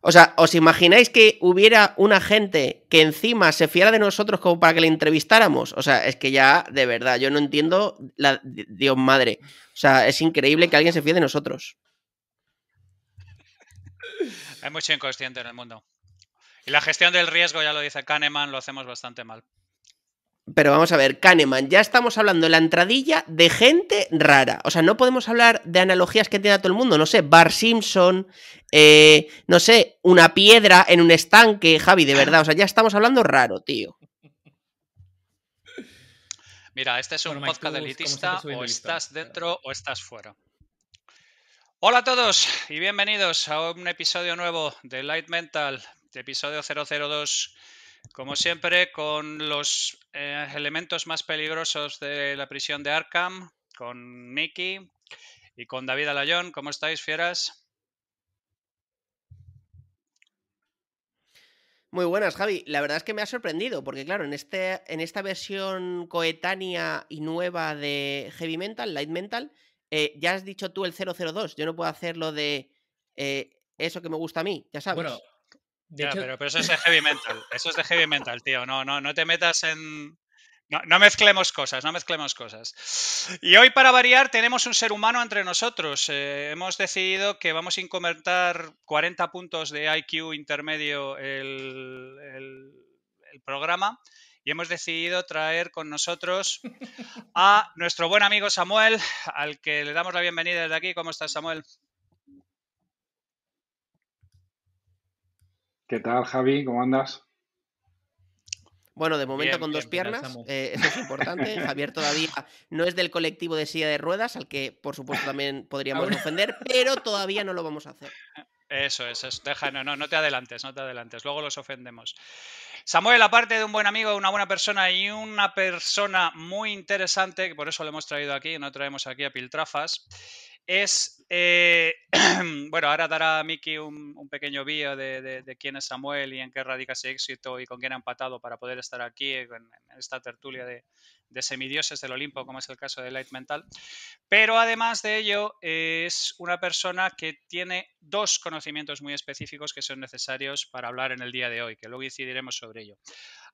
O sea, ¿os imagináis que hubiera una gente que encima se fiara de nosotros como para que le entrevistáramos? O sea, es que ya, de verdad, yo no entiendo la Dios madre. O sea, es increíble que alguien se fíe de nosotros. Hay mucho inconsciente en el mundo. Y la gestión del riesgo, ya lo dice Kahneman, lo hacemos bastante mal. Pero vamos a ver, Kahneman, ya estamos hablando en la entradilla de gente rara. O sea, no podemos hablar de analogías que tiene todo el mundo. No sé, Bar Simpson, eh, no sé, una piedra en un estanque, Javi, de verdad. O sea, ya estamos hablando raro, tío. Mira, este es un podcast elitista, o estás dentro o estás fuera. Hola a todos y bienvenidos a un episodio nuevo de Light Mental, de episodio 002 como siempre, con los eh, elementos más peligrosos de la prisión de Arkham, con Mickey y con David Alayón. ¿Cómo estáis, fieras? Muy buenas, Javi. La verdad es que me ha sorprendido, porque claro, en, este, en esta versión coetánea y nueva de Heavy Mental, Light Mental, eh, ya has dicho tú el 002. Yo no puedo hacer lo de eh, eso que me gusta a mí, ya sabes. Bueno, pero, eso es de heavy mental. Eso es de heavy mental, tío. No, no, no te metas en. No, mezclemos cosas, no mezclemos cosas. Y hoy, para variar, tenemos un ser humano entre nosotros. Eh, hemos decidido que vamos a incrementar 40 puntos de IQ intermedio el, el programa y hemos decidido traer con nosotros a nuestro buen amigo Samuel, al que le damos la bienvenida desde aquí. ¿Cómo estás, Samuel? ¿Qué tal, Javi? ¿Cómo andas? Bueno, de momento con dos piernas, eh, eso es importante. Javier todavía no es del colectivo de silla de ruedas, al que por supuesto también podríamos ofender, pero todavía no lo vamos a hacer. Eso es, deja, no, no, no te adelantes, no te adelantes, luego los ofendemos. Samuel, aparte de un buen amigo, una buena persona y una persona muy interesante, que por eso lo hemos traído aquí, no traemos aquí a Piltrafas, es, eh, bueno, ahora dará a Miki un, pequeño vídeo de, quién es Samuel y en qué radica ese éxito y con quién ha empatado para poder estar aquí en, esta tertulia de, semidioses del Olimpo, como es el caso de Light Mental. Pero además de ello, es una persona que tiene dos conocimientos muy específicos que son necesarios para hablar en el día de hoy, que luego decidiremos sobre ello.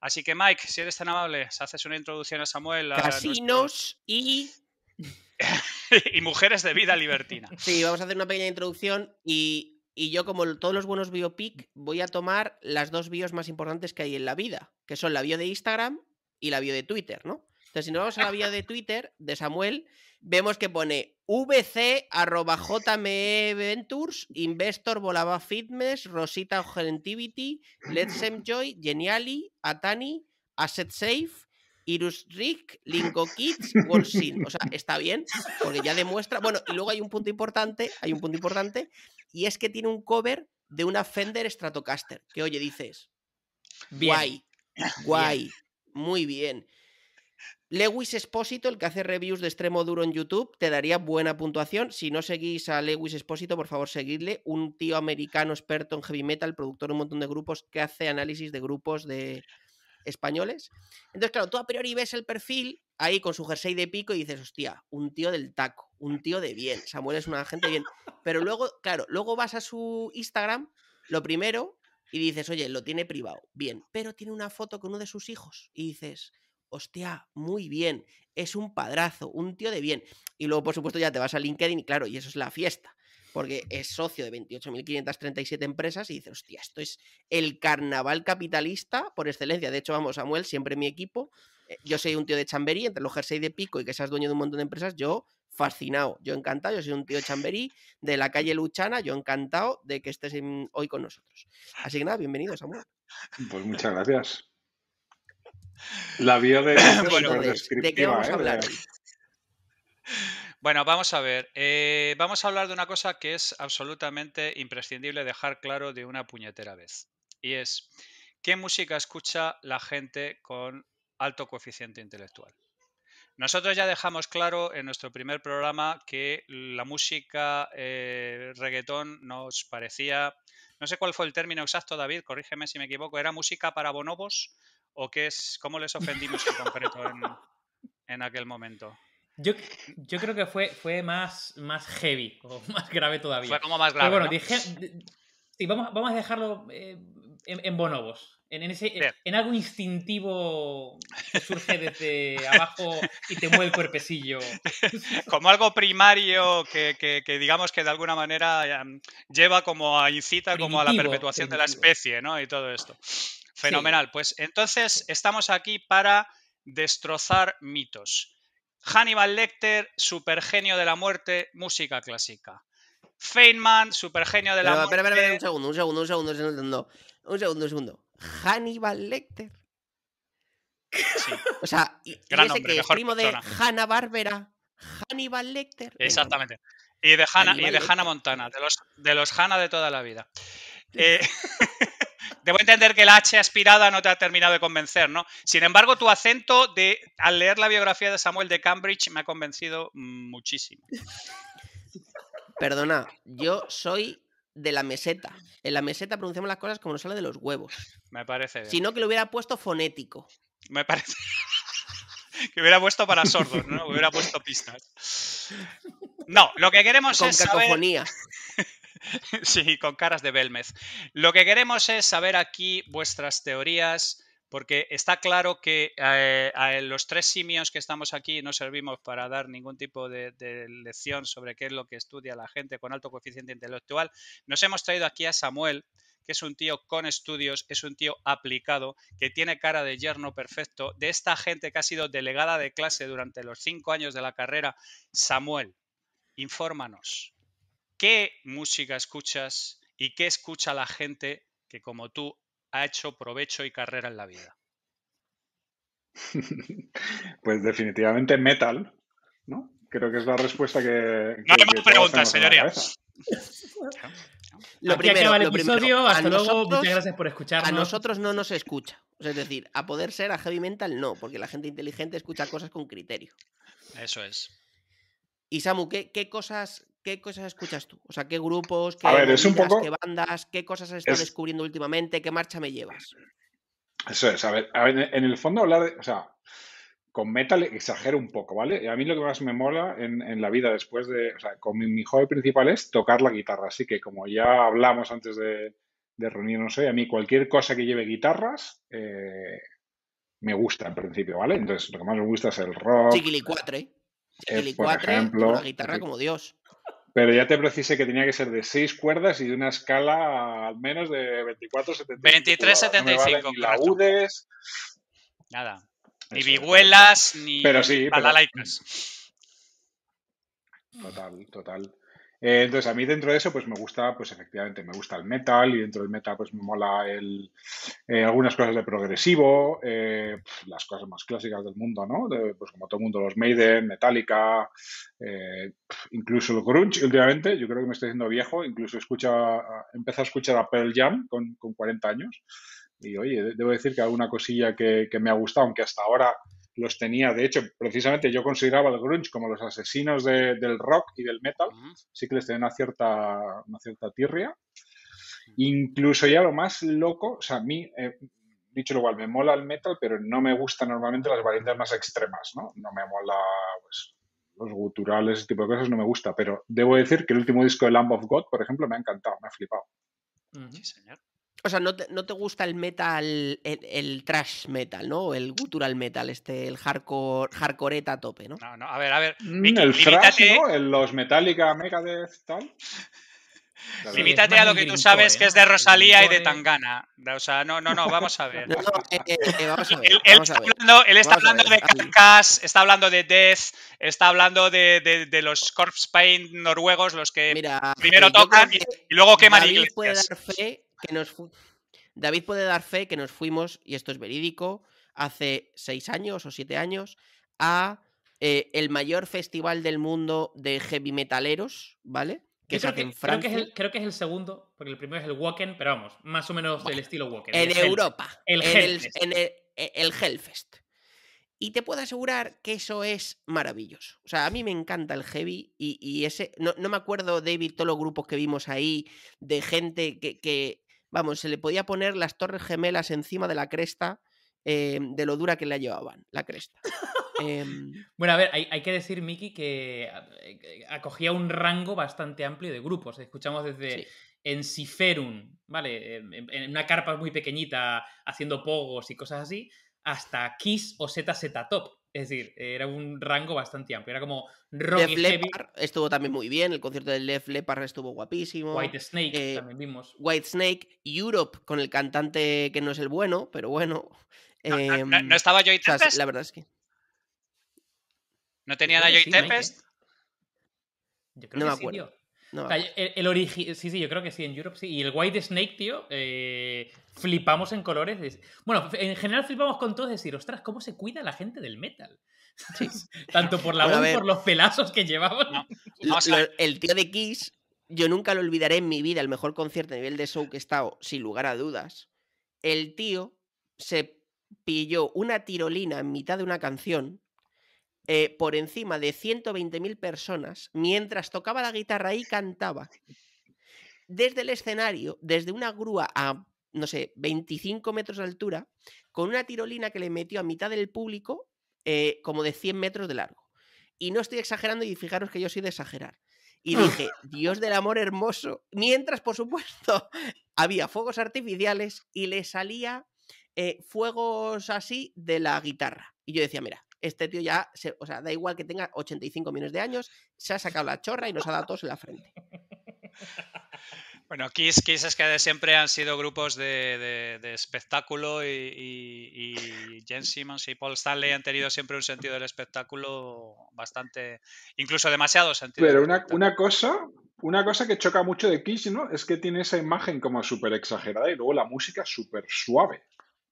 Así que Mike, si eres tan amable, haces una introducción a Samuel. Casinos y y mujeres de vida libertina. Sí, vamos a hacer una pequeña introducción y, yo, como todos los buenos biopic, voy a tomar las dos bios más importantes que hay en la vida, que son la bio de Instagram y la bio de Twitter, ¿no? Entonces, si nos vamos a la bio de Twitter de Samuel, vemos que pone vc arroba Ventures, Investor Volaba Fitness, Rosita Gentivity, Let's Enjoy, Geniali, Atani, Asset Safe, Irus Rick, Linko Kids, Wolsin. O sea, está bien, porque ya demuestra. Bueno, y luego hay un punto importante, hay un punto importante, y es que tiene un cover de una Fender Stratocaster. Que oye, dices. Guay, guay, muy bien. Lewis Espósito, el que hace reviews de extremo duro en YouTube, te daría buena puntuación. Si no seguís a Lewis Espósito, por favor, seguidle. Un tío americano experto en heavy metal, productor de un montón de grupos, que hace análisis de grupos de, españoles. Entonces, claro, tú a priori ves el perfil ahí con su jersey de pico y dices, hostia, un tío del taco, un tío de bien. Samuel es una gente bien. Pero luego, claro, luego vas a su Instagram, lo primero, y dices, oye, lo tiene privado, bien, pero tiene una foto con uno de sus hijos. Y dices, hostia, muy bien, es un padrazo, un tío de bien. Y luego, por supuesto, ya te vas a LinkedIn y claro, y eso es la fiesta porque es socio de 28.537 empresas y dice, hostia, esto es el carnaval capitalista por excelencia. De hecho, vamos, Samuel, siempre mi equipo, eh, yo soy un tío de Chamberí, entre los jersey de pico y que seas dueño de un montón de empresas, yo fascinado, yo encantado, yo soy un tío de Chamberí, de la calle Luchana, yo encantado de que estés hoy con nosotros. Así que nada, bienvenido, Samuel. Pues muchas gracias. La bio de... ¿De qué vamos a hablar ¿eh? Bueno, vamos a ver. Eh, vamos a hablar de una cosa que es absolutamente imprescindible dejar claro de una puñetera vez. Y es, ¿qué música escucha la gente con alto coeficiente intelectual? Nosotros ya dejamos claro en nuestro primer programa que la música eh, reggaetón nos parecía, no sé cuál fue el término exacto, David, corrígeme si me equivoco, ¿era música para bonobos o qué es, cómo les ofendimos en concreto en aquel momento? Yo, yo creo que fue, fue más, más heavy, o más grave todavía. Fue como más grave. Pero bueno, dije, Sí, vamos, vamos a dejarlo eh, en, en bonobos. En, en ese, en algo instintivo que surge desde abajo y te mueve el cuerpecillo. Como algo primario que, que- que digamos que de alguna manera em, lleva como a incita como a la Primitivo, perpetuación de la especie, ¿no? Y todo esto. Fenomenal. Pues entonces estamos aquí para destrozar mitos. Hannibal Lecter, supergenio de la muerte, música clásica. Feynman, supergenio de la Pero, muerte. espera, espera, un segundo, un segundo, un segundo, un segundo. Un segundo, un segundo. Hannibal Lecter. Sí, O sea, y, y Gran ese hombre, que es mejor primo de. Hanna Barbera. Hannibal Lecter. Exactamente. Y de Hannah, y de. Hannah Montana, de los, de los Hannah de toda la vida. Eh, Debo entender que la H aspirada no te ha terminado de convencer, ¿no? Sin embargo, tu acento de al leer la biografía de Samuel de Cambridge me ha convencido muchísimo. Perdona, yo soy de la meseta. En la meseta pronunciamos las cosas como nos sale de los huevos. Me parece bien. Si no, que lo hubiera puesto fonético. Me parece que hubiera puesto para sordos, ¿no? Hubiera puesto pistas. No, lo que queremos Con es saber cacofonía. Sí, con caras de Belmez. Lo que queremos es saber aquí vuestras teorías, porque está claro que eh, a los tres simios que estamos aquí no servimos para dar ningún tipo de, de lección sobre qué es lo que estudia la gente con alto coeficiente intelectual. Nos hemos traído aquí a Samuel, que es un tío con estudios, es un tío aplicado, que tiene cara de yerno perfecto, de esta gente que ha sido delegada de clase durante los cinco años de la carrera. Samuel, infórmanos. ¿Qué música escuchas y qué escucha la gente que como tú ha hecho provecho y carrera en la vida? Pues definitivamente metal, ¿no? Creo que es la respuesta que. No hay más preguntas, señoría. Lo Aquí primero, el lo primero, a Hasta luego. nosotros- Muchas gracias por escucharnos. A nosotros no nos escucha. O sea, es decir, a poder ser a heavy metal no, porque la gente inteligente escucha cosas con criterio. Eso es. Y Samu, ¿qué, qué cosas, ¿qué cosas escuchas tú? O sea, ¿qué grupos, qué, ver, poco- qué bandas, qué cosas has estado es- descubriendo últimamente, qué marcha me llevas? Eso es, a ver, a ver, en el fondo hablar de, o sea, con metal exagero un poco, ¿vale? A mí lo que más me mola en, en la vida después de, o sea, con mi, mi hobby principal es tocar la guitarra, así que como ya hablamos antes de, de reunirnos hoy, a mí cualquier cosa que lleve guitarras eh, me gusta en principio, ¿vale? Entonces, lo que más me gusta es el rock, Chiquilicuatre. eh, Chiquilicuatre, por ejemplo, una guitarra como Dios. Pero ya te precisé que tenía que ser de seis cuerdas y de una escala al menos de 24, 75 pulgadas. No me 23-75, valen ni laúdes. Nada. Ni Eso vihuelas, ni Pero sí, pero-. Total, total. Eh, entonces, a mí dentro de eso, pues me gusta, pues efectivamente, me gusta el metal y dentro del metal, pues me mola el, eh, algunas cosas de progresivo, eh, las cosas más clásicas del mundo, ¿no? De, pues como todo el mundo, los Maiden, Metallica, eh, incluso el grunge últimamente, yo creo que me estoy haciendo viejo, incluso escucha, empecé a escuchar a Pearl Jam con, con 40 años y oye, de- debo decir que alguna cosilla que, que me ha gustado, aunque hasta ahora los tenía, de hecho, precisamente yo consideraba el grunge como los asesinos de- del rock y del metal, Ujú. sí que les tenía una cierta, una cierta tirria. Incluso ya lo más loco, o sea, a mí, eh, dicho lo igual, me mola el metal, pero no me gustan normalmente las variantes más extremas, ¿no? No me mola, pues, los guturales, ese tipo de cosas no me gusta, pero debo decir que el último disco de Lamb of God, por ejemplo, me ha encantado, me ha flipado. Sí, señor. O sea, ¿no te, no te gusta el metal, el, el trash metal, ¿no? O El gutural metal, este, el hardcore, hardcoreta a tope, ¿no? No, no, a ver, a ver. Mm, Miki, el thrash, limítate, ¿no? El- los Metallica, Megadeth, tal. Limítate a lo que tú sabes que ¿no? es de Rosalía y de Grindcore. Tangana. O sea, no, no, no, vamos a ver. No, no, eh, eh, eh, vamos a ver, Él, él vamos a está ver. hablando, él está Vamos a hablando ver, de. Carcass, está hablando de Death, está hablando de, de- de los Corpse Paint noruegos, los que Mira, primero eh, tocan y, que y luego queman David puede iglesias. dar fe que nos fu- David puede dar fe que nos fuimos, y esto es verídico, hace seis años o siete años, a eh, el mayor festival del mundo de heavy metaleros, ¿vale? Que se hace en creo, que Francia. es el, creo que es el segundo, porque el primero es el Wacken, pero vamos, más o menos del estilo Wacken. en el Europa. el en, el, Hellfest. en el- e- el Hellfest. Y te puedo asegurar que eso es maravilloso. O sea, a mí me encanta el heavy y, y ese. No, no me acuerdo, David, todos los grupos que vimos ahí de gente que, que, vamos, se le podía poner las torres gemelas encima de la cresta eh, de lo dura que la llevaban, la cresta. Em, Bueno, a ver, hay, hay que decir, Miki, que eh, acogía un rango bastante amplio de grupos. Escuchamos desde sí. en Siferum, ¿vale? En, en una carpa muy pequeñita haciendo pogos y cosas así, hasta Kiss o ZZ Top. Es decir, era un rango bastante amplio. Era como rock Def y heavy. Leppard estuvo también muy bien. El concierto de Def Leppard estuvo guapísimo. White Snake eh, también vimos. White Snake, Europe con el cantante que no es el bueno, pero bueno. No, no- no- em, no estaba Joy o sea, Tempest? la verdad es que ¿No tenían Yo a Joy sí, Mike, Tempest? ¿eh? Yo creo No que me acuerdo. No, O sea, el, el origi- Sí, sí, yo creo que sí, en Europe sí. Y el White Snake, tío, eh, flipamos en colores. Es- Bueno, en general flipamos con todo, es decir, ostras, ¿cómo se cuida la gente del metal? Sí. Tanto por la Bueno, voz, ver. por los pelazos que llevaban. No. El tío de Kiss, yo nunca lo olvidaré en mi vida, el mejor concierto a nivel de show que he estado, sin lugar a dudas. El tío se pilló una tirolina en mitad de una canción eh, por encima de 120.000 personas mientras tocaba la guitarra y cantaba. Desde el escenario, desde una grúa a, no sé, 25 metros de altura, con una tirolina que le metió a mitad del público eh, como de 100 metros de largo. Y no estoy exagerando y fijaros que yo soy de exagerar. Y dije, Dios del amor hermoso. Mientras, por supuesto, había fuegos artificiales y le salía eh, fuegos así de la guitarra. Y yo decía, mira, este tío ya, se- o sea, da igual que tenga 85 millones de años, se ha sacado la chorra y nos ha dado a todos en la frente. Bueno, Kiss, Kiss es que siempre han sido grupos de, de- de espectáculo y, y, y Jen Simmons y Paul Stanley han tenido siempre un sentido del espectáculo bastante, incluso demasiado sentido. Pero una, una cosa, una cosa que choca mucho de Kiss, ¿no? Es que tiene esa imagen como súper exagerada y luego la música súper suave.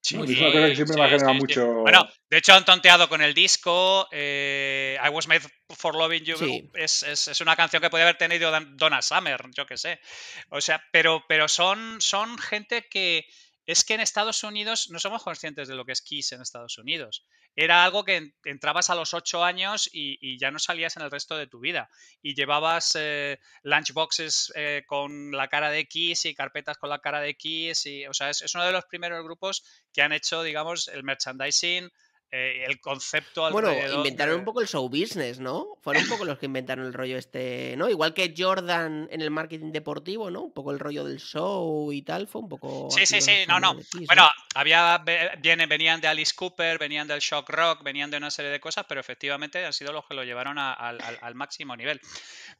Sí, ¿no? Es una cosa que siempre me ha sí, generado sí, sí. mucho. Bueno, de hecho han tonteado con el disco. eh, I Was Made for Loving You Sí. es, es- es una canción que puede haber tenido Donna Summer, yo qué sé. O sea, pero, pero son, son gente que es que en Estados Unidos no somos conscientes de lo que es Kiss en Estados Unidos. Era algo que en- entrabas a los ocho años y, y ya no salías en el resto de tu vida. Y llevabas eh, lunchboxes eh, con la cara de Kiss y carpetas con la cara de Kiss. Y, o sea, es, es uno de los primeros grupos que han hecho, digamos, el merchandising, eh, el concepto Bueno, inventaron de- un poco el show business, ¿no? Fueron un poco los que inventaron el rollo este, ¿no? Igual que Jordan en el marketing deportivo, ¿no? Un poco el rollo del show y tal, fue un poco... Sí, sí, sí, no, no. Kiss, Bueno, había, ve- viene, venían de Alice Cooper, venían del shock rock, venían de una serie de cosas, pero efectivamente han sido los que lo llevaron a- al, al- al máximo nivel.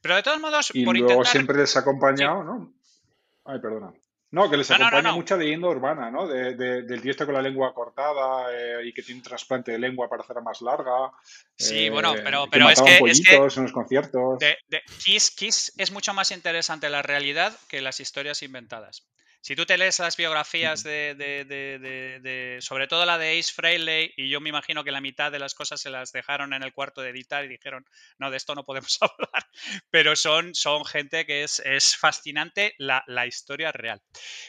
Pero de todos modos, Y por luego intentar... siempre les ha acompañado, ¿no? Ay, perdona. No, que les No, no, no, acompaña no. mucha leyenda urbana, ¿no? De, de- del tío este con la lengua cortada eh, y que tiene un trasplante de lengua para hacerla más larga. Sí, bueno, eh, pero- que pero es que- es que- pollitos en los conciertos. de- Kiss, Kiss es mucho más interesante la realidad que las historias inventadas. Si tú te lees las biografías de, de- de- de- de- sobre todo la de Ace Frehley, y yo me imagino que la mitad de las cosas se las dejaron en el cuarto de editar y dijeron, no, de esto no podemos hablar, pero son, son gente que es, es fascinante la, la historia real.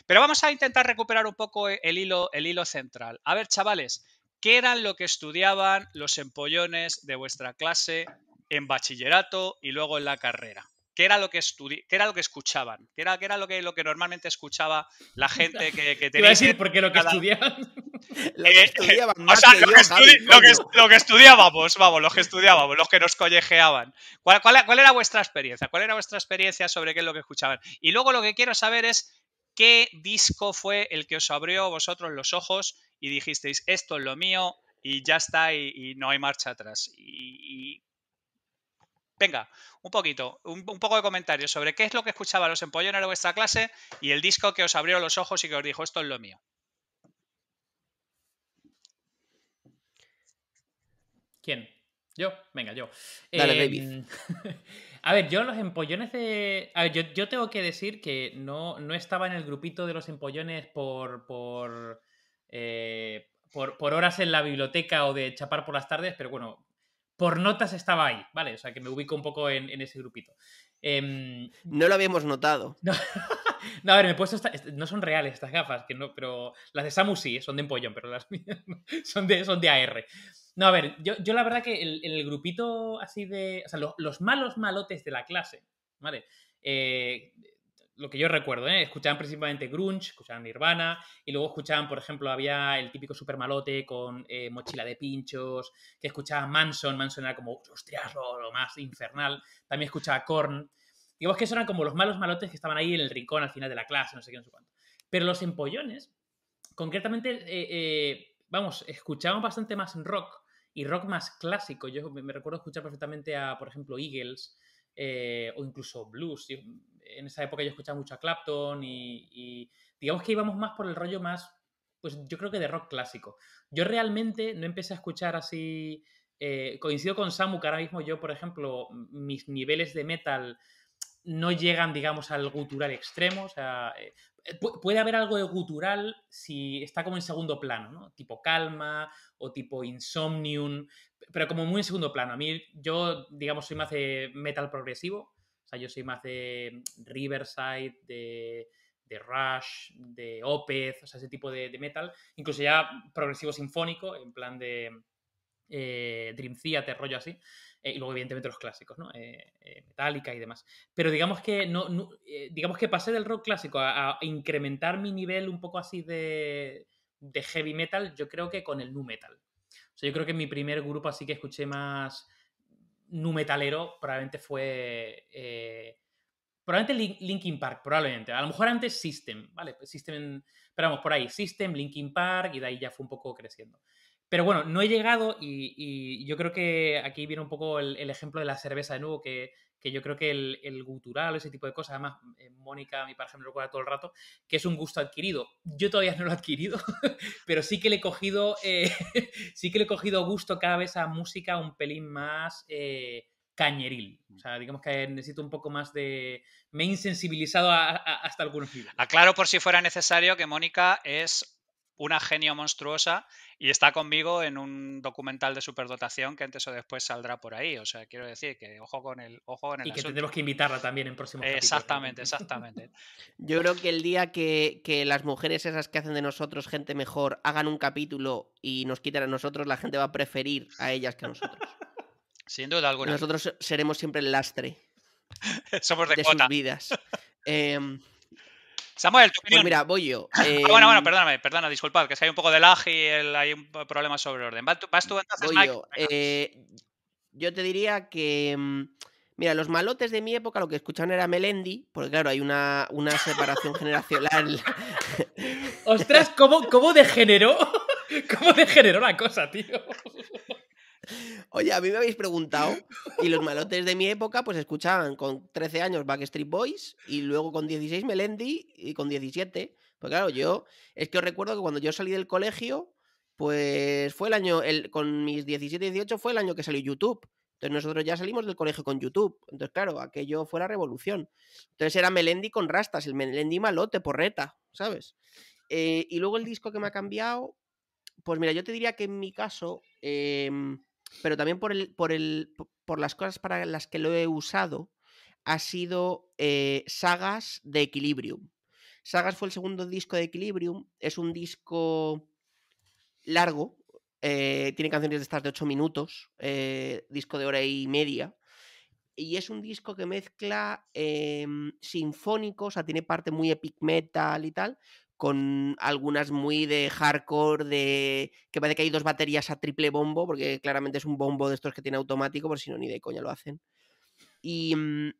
Pero vamos a intentar recuperar un poco el hilo, el hilo central. A ver, chavales, ¿qué eran lo que estudiaban los empollones de vuestra clase en bachillerato y luego en la carrera? ¿Qué era lo que, estudi- qué era lo que escuchaban? ¿Qué era, qué era lo, que, lo que normalmente escuchaba la gente que, que Te iba tenía a decir porque lo que cada- estudiaban. Lo que Eh, estudiaban O sea, que lo yo, que, Javi, estudi- lo, que, coño. lo que estudiábamos, vamos, los que estudiábamos, los que nos collejeaban. ¿Cuál, cuál, cuál era vuestra experiencia? ¿Cuál era vuestra experiencia sobre qué es lo que escuchaban? Y luego lo que quiero saber es qué disco fue el que os abrió vosotros los ojos y dijisteis, esto es lo mío y ya está y, y no hay marcha atrás. Y, y- Venga, un poquito, un, un poco de comentarios sobre qué es lo que escuchaban los empollones de vuestra clase y el disco que os abrió los ojos y que os dijo, esto es lo mío. ¿Quién? ¿Yo? Venga, yo. Dale, Em, a ver, yo los empollones de... A ver, yo, yo tengo que decir que no, no estaba en el grupito de los empollones por... por, eh, por, por horas en la biblioteca o de chapar por las tardes, pero bueno, por notas estaba ahí, ¿vale? O sea, que me ubico un poco en, en ese grupito. Em, No lo habíamos notado. no, no, a ver, me he puesto esta- est- no son reales estas gafas, que no, pero las de Samu sí, son de empollón, pero las mías son de, son de AR. No, a ver, yo, yo la verdad que el- en el grupito así de. O sea, lo- los malos malotes de la clase, ¿vale? Eh, lo que yo recuerdo, ¿eh? Escuchaban principalmente grunge, escuchaban Nirvana, y luego escuchaban, por ejemplo, había el típico super malote con eh, mochila de pinchos, que escuchaba Manson, Manson era como, hostias, lo, lo más infernal. También escuchaba Korn. digamos que esos eran como los malos malotes que estaban ahí en el rincón al final de la clase, no sé qué, no sé cuánto. Pero los empollones, concretamente, eh, eh, vamos, escuchaban bastante más rock y rock más clásico. Yo me, recuerdo escuchar perfectamente a, por ejemplo, Eagles o incluso blues. En esa época yo escuchaba mucho a Clapton y, digamos que íbamos más por el rollo más, pues yo creo que de rock clásico. Yo realmente no empecé a escuchar así eh, coincido con Samu que ahora mismo yo, por ejemplo, mis niveles de metal no llegan, digamos, al gutural extremo. O sea, eh, puede haber algo de gutural si está como en segundo plano, ¿no? Tipo Calma o tipo Insomnium, pero como muy en segundo plano. A mí, yo, digamos, soy más de metal progresivo. Sea, yo soy más de Riverside, de, Rush, de Opeth, o sea, ese tipo de metal. Incluso ya progresivo sinfónico, en plan de eh, Dream Theater, rollo así. Eh, y luego, evidentemente, los clásicos, ¿no? Eh, Metallica y demás. Pero digamos que no, digamos que pasé del rock clásico a, incrementar mi nivel un poco así de, heavy metal, yo creo que con el nu metal. O sea, yo creo que mi primer grupo así que escuché más nu metalero probablemente fue. probablemente Linkin Park, probablemente. A lo mejor antes System, ¿vale? Pues System, pero vamos, por ahí, System, Linkin Park, y de ahí ya fue un poco creciendo. Pero bueno, no he llegado y, yo creo que aquí viene un poco el, ejemplo de la cerveza de nuevo, que, yo creo que el, el, gutural, ese tipo de cosas, además eh, Mónica, mi pareja, me lo recuerda todo el rato, que es un gusto adquirido. Yo todavía no lo he adquirido, pero sí que le he cogido, eh, sí que le he cogido gusto cada vez a música un pelín más eh, cañeril. O sea, digamos que necesito un poco más de... Me he insensibilizado hasta algunos niveles. Aclaro por si fuera necesario que Mónica es una genio monstruosa y está conmigo en un documental de superdotación que antes o después saldrá por ahí. O sea, quiero decir que ojo con el ojo con el Y que tendremos que invitarla también en próximos Exactamente, exactamente. Yo creo que el día que, que, las mujeres esas que hacen de nosotros gente mejor hagan un capítulo y nos quiten a nosotros, la gente va a preferir a ellas que a nosotros. Sin duda alguna. Nosotros seremos siempre el lastre. Somos de, de sus vidas. Eh, Samuel, tu pues opinión. Pues mira, voy yo. Ah, bueno, bueno, em, perdóname, perdona, disculpad, que hay un poco de lag y hay un problema sobre orden. ¿Vas tú, entonces, voy Yo. Eh, yo te diría que. Em, mira, los malotes de mi época lo que escuchaban era Melendi, porque claro, hay una, una separación generacional. Ostras, ¿cómo, cómo degeneró? ¿Cómo degeneró la cosa, tío? Oye, a mí me habéis preguntado y los malotes de mi época pues escuchaban con 13 años Backstreet Boys y luego con 16 Melendi y con 17. Pues claro, yo es que os recuerdo que cuando yo salí del colegio, pues fue el año, el, con mis 17 y 18 fue el año que salió YouTube. Entonces nosotros ya salimos del colegio con YouTube. Entonces, claro, aquello fue la revolución. Entonces era Melendi con rastas, el Melendi malote, porreta, ¿sabes? Eh, y luego el disco que me ha cambiado, pues mira, yo te diría que en mi caso, em, pero también por, el, por, el, por las cosas para las que lo he usado, ha sido eh, Sagas de Equilibrium. Sagas fue el segundo disco de Equilibrium, es un disco largo, eh, tiene canciones de estas de 8 minutos, eh, disco de hora y media, y es un disco que mezcla em, sinfónicos, o sea, tiene parte muy epic metal y tal, con algunas muy de hardcore, de que parece que hay dos baterías a triple bombo, porque claramente es un bombo de estos que tiene automático, por si no, ni de coña lo hacen. Y, mm,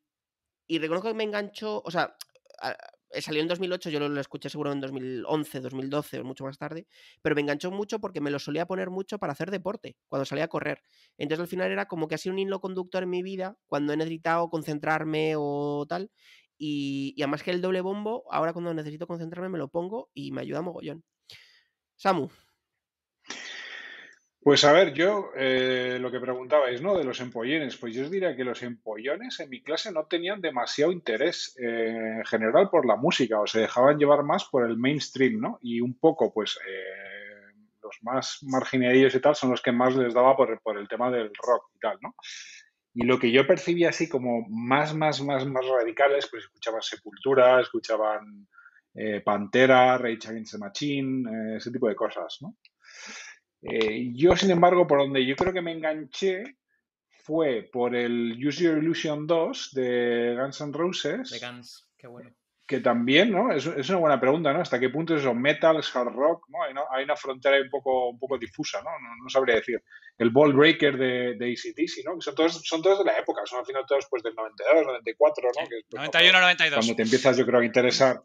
y reconozco que me enganchó, o sea, salió en 2008, yo lo, escuché seguro en 2011, 2012 o mucho más tarde, pero me enganchó mucho porque me lo solía poner mucho para hacer deporte, cuando salía a correr. Entonces al final era como que ha sido un hilo conductor en mi vida cuando he necesitado concentrarme o tal, y, además que el doble bombo, ahora cuando necesito concentrarme me lo pongo y me ayuda mogollón. Samu. Pues a ver, yo eh, lo que preguntabais, ¿no? De los empollones, pues yo os diría que los empollones en mi clase no tenían demasiado interés eh, en general por la música, o se dejaban llevar más por el mainstream, ¿no? Y un poco, pues, eh, los más marginadillos y tal son los que más les daba por, por el tema del rock y tal, ¿no? Y lo que yo percibía así como más, más, más, más radicales, pues escuchaban Sepultura, escuchaban eh, Pantera, Rage Against the Machine, eh, ese tipo de cosas, ¿no? Eh, yo, sin embargo, por donde yo creo que me enganché fue por el Use Your Illusion 2 de Guns N' Roses. De Guns, qué bueno. que también, ¿no? Es, es, una buena pregunta, ¿no? ¿Hasta qué punto es eso? Metal, hard rock, ¿no? Hay, hay una frontera un poco, un poco difusa, ¿no? ¿no? sabría decir. El Ball Breaker de, de ACDC, ¿no? Que son todos, son todos de la época, son al final todos pues del 92, 94, ¿no? Que 91, 92. Cuando te empiezas, yo creo, a interesar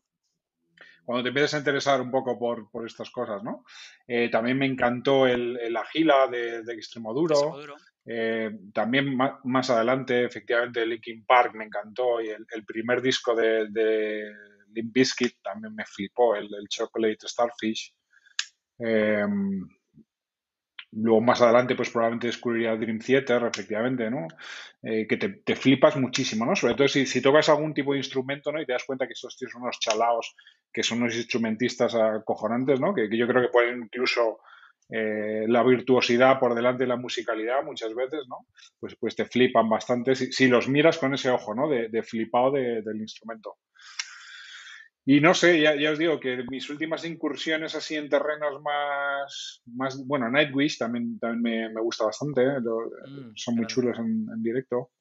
cuando te empiezas a interesar un poco por, por estas cosas, ¿no? Eh, también me encantó el, el Agila de, de Extremoduro. Eh, también más, adelante, efectivamente, Linkin Park me encantó y el, el primer disco de, de, Limp Bizkit también me flipó, el, el Chocolate Starfish. Eh, Luego más adelante, pues probablemente descubriría Dream Theater, efectivamente, ¿no? Eh, que te, te, flipas muchísimo, ¿no? Sobre todo si, si, tocas algún tipo de instrumento, ¿no? Y te das cuenta que estos tíos son unos chalaos, que son unos instrumentistas acojonantes, ¿no? Que, que yo creo que pueden incluso eh, la virtuosidad por delante de la musicalidad muchas veces, ¿no? Pues, pues te flipan bastante si, si los miras con ese ojo, ¿no? De, de flipado de, del instrumento. Y no sé, ya, ya, os digo que mis últimas incursiones así en terrenos más, más bueno, Nightwish también, también me, me gusta bastante, ¿eh? lo, mm, son muy chulos en, en, directo.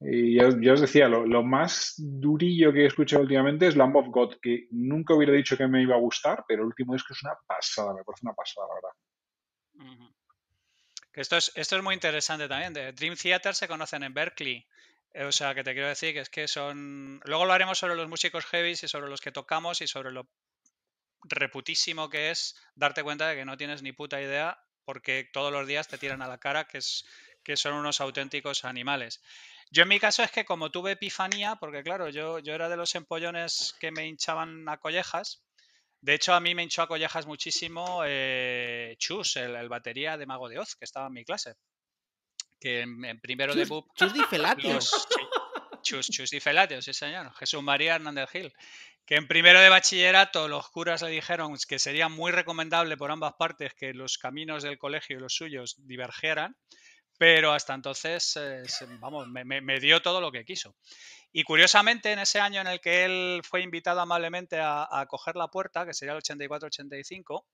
Y ya, ya os decía, lo, lo, más durillo que he escuchado últimamente es Lamb of God, que nunca hubiera dicho que me iba a gustar, pero el último disco es una pasada, me parece una pasada, la verdad. Esto es, esto es muy interesante también. De Dream Theater se conocen en Berkeley. O sea, que te quiero decir que es que son. Luego lo haremos sobre los músicos heavy y sobre los que tocamos y sobre lo reputísimo que es darte cuenta de que no tienes ni puta idea porque todos los días te tiran a la cara que, es, que son unos auténticos animales. Yo en mi caso es que como tuve epifanía, porque claro, yo, yo era de los empollones que me hinchaban a collejas, de hecho a mí me hinchó a collejas muchísimo eh, Chus, el, batería de Mago de Oz, que estaba en mi clase que en, en primero chus, de BUP... Chus di Felatios. Chus, chus di Felatios, sí señor. Jesús María Hernández Gil. Que en primero de bachillerato los curas le dijeron que sería muy recomendable por ambas partes que los caminos del colegio y los suyos divergieran, pero hasta entonces, eh, vamos, me, me, me, dio todo lo que quiso. Y curiosamente, en ese año en el que él fue invitado amablemente a, a coger la puerta, que sería el 84-85,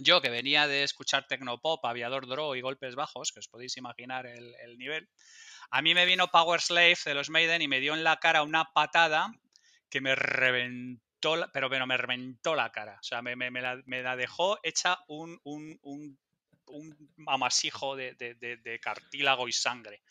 yo que venía de escuchar Tecnopop, Aviador Draw y Golpes Bajos, que os podéis imaginar el, el, nivel, a mí me vino Power Slave de los Maiden y me dio en la cara una patada que me reventó, la, pero, pero me reventó la cara. O sea, me, me, la, dejó hecha un, amasijo de cartílago y sangre.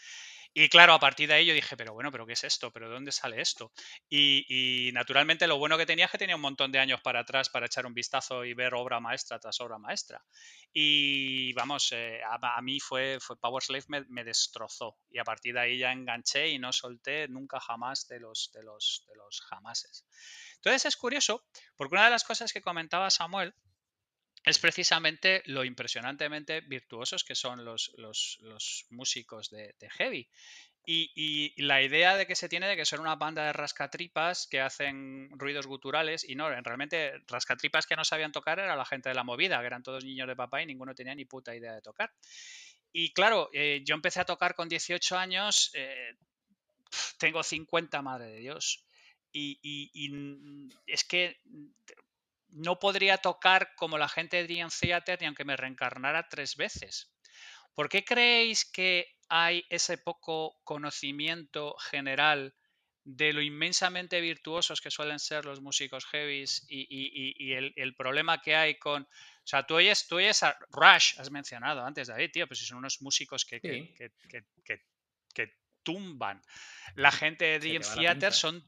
Y claro, a partir de ahí yo dije, pero bueno, ¿pero qué es esto? ¿Pero de dónde sale esto? Y, naturalmente lo bueno que tenía es que tenía un montón de años para atrás para echar un vistazo y ver obra maestra tras obra maestra. Y vamos, eh, a, a, mí fue, fue Power Slave me, me, destrozó. Y a partir de ahí ya enganché y no solté nunca jamás de los, de los, de los jamases. Entonces es curioso, porque una de las cosas que comentaba Samuel es precisamente lo impresionantemente virtuosos que son los, los, los músicos de, heavy. Y, y, la idea de que se tiene de que son una banda de rascatripas que hacen ruidos guturales y no, realmente rascatripas que no sabían tocar era la gente de la movida, que eran todos niños de papá y ninguno tenía ni puta idea de tocar. Y claro, eh, yo empecé a tocar con 18 años, eh, tengo 50, madre de Dios. Y, y, es que no podría tocar como la gente de Dream Theater ni aunque me reencarnara tres veces. ¿Por qué creéis que hay ese poco conocimiento general de lo inmensamente virtuosos que suelen ser los músicos heavies y, y, y el, el, problema que hay con... O sea, tú oyes, tú oyes a Rush, has mencionado antes, David, tío, pues si son unos músicos que, sí. que, que, que, tumban. La gente de Dream Theater son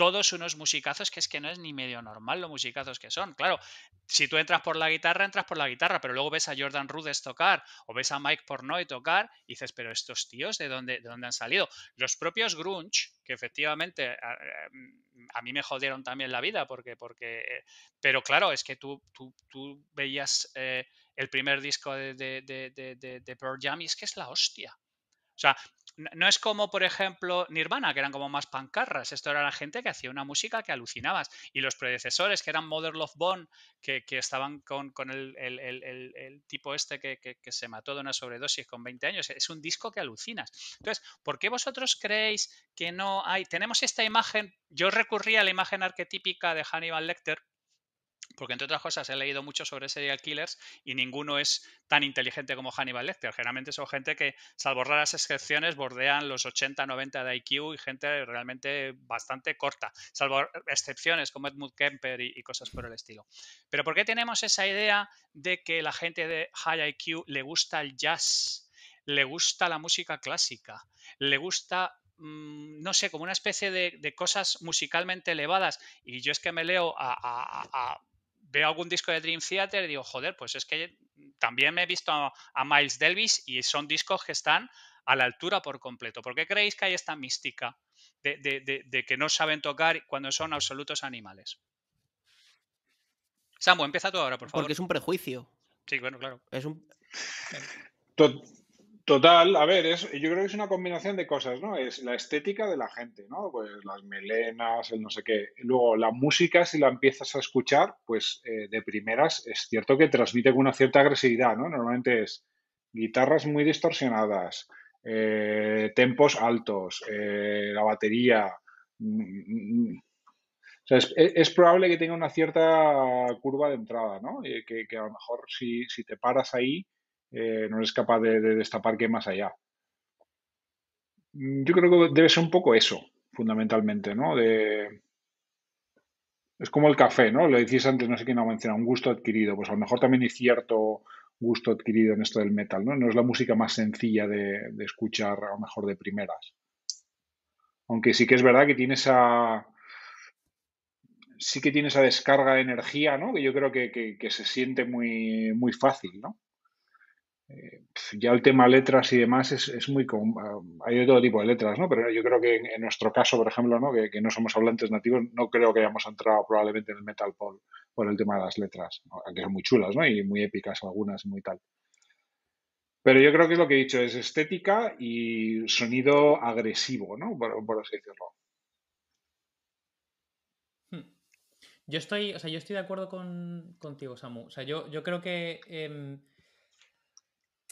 todos unos musicazos que es que no es ni medio normal lo musicazos que son. Claro, si tú entras por la guitarra, entras por la guitarra, pero luego ves a Jordan Rudess tocar o ves a Mike Pornoy tocar y dices, pero estos tíos, ¿de dónde, de dónde han salido? Los propios grunge, que efectivamente a, a mí me jodieron también la vida, porque, porque pero claro, es que tú, tú, tú veías eh, el primer disco de, de, de, de Pearl Jam y es que es la hostia. O sea, no es como, por ejemplo, Nirvana, que eran como más pancarras. Esto era la gente que hacía una música que alucinabas. Y los predecesores, que eran Mother Love Bone, que, que estaban con, con el, el, el, tipo este que, que, que, se mató de una sobredosis con 20 años. Es un disco que alucinas. Entonces, ¿por qué vosotros creéis que no hay? Tenemos esta imagen, yo recurrí a la imagen arquetípica de Hannibal Lecter, porque entre otras cosas he leído mucho sobre serial killers y ninguno es tan inteligente como Hannibal Lecter. Generalmente son gente que, salvo raras excepciones, bordean los 80, 90 de IQ y gente realmente bastante corta, salvo excepciones como Edmund Kemper y, y cosas por el estilo. Pero ¿por qué tenemos esa idea de que la gente de high IQ le gusta el jazz? le gusta la música clásica, le gusta mm, no sé, como una especie de, cosas musicalmente elevadas. Y yo es que me leo a, veo algún disco de Dream Theater y digo, joder, pues es que también me he visto a, Miles Davis y son discos que están a la altura por completo. ¿Por qué creéis que hay esta mística de, que no saben tocar cuando son absolutos animales? Samu, empieza tú ahora, por favor. Porque es un prejuicio. Sí, bueno, claro. Es un... Total, a ver, es, yo creo que es una combinación de cosas, ¿no? Es la estética de la gente, ¿no? Pues las melenas, el no sé qué. Luego, la música, si la empiezas a escuchar, pues eh, de primeras es cierto que transmite con una cierta agresividad, ¿no? Normalmente es guitarras muy distorsionadas, eh, tempos altos, eh, la batería. Mm, mm, mm. o sea, es, probable que tenga una cierta curva de entrada, ¿no? Que, que a lo mejor si, si te paras ahí eh, no eres capaz de, destapar que más allá. Mm, yo creo que debe ser un poco eso, fundamentalmente, ¿no? De... Es como el café, ¿no? Lo decís antes, no sé quién ha mencionado, un gusto adquirido. Pues a lo mejor también hay cierto gusto adquirido en esto del metal, ¿no? No es la música más sencilla de, escuchar, a lo mejor de primeras. Aunque sí que es verdad que tiene esa. Sí que tiene esa descarga de energía, ¿no? Que yo creo que, que se siente muy, muy fácil, ¿no? Eh, ya el tema letras y demás es, es muy... Ah, hay todo tipo de letras, ¿no? Pero yo creo que en, nuestro caso, por ejemplo, ¿no? Que, no somos hablantes nativos, no creo que hayamos entrado probablemente en el metal por, por el tema de las letras, aunque son muy chulas, ¿no? Y muy épicas algunas, muy tal. Pero yo creo que lo que he dicho, es estética y sonido agresivo, ¿no? Por, así decirlo. Hmm. Yo estoy, o sea, yo estoy de acuerdo con, contigo, Samu. O sea, yo, yo creo que em,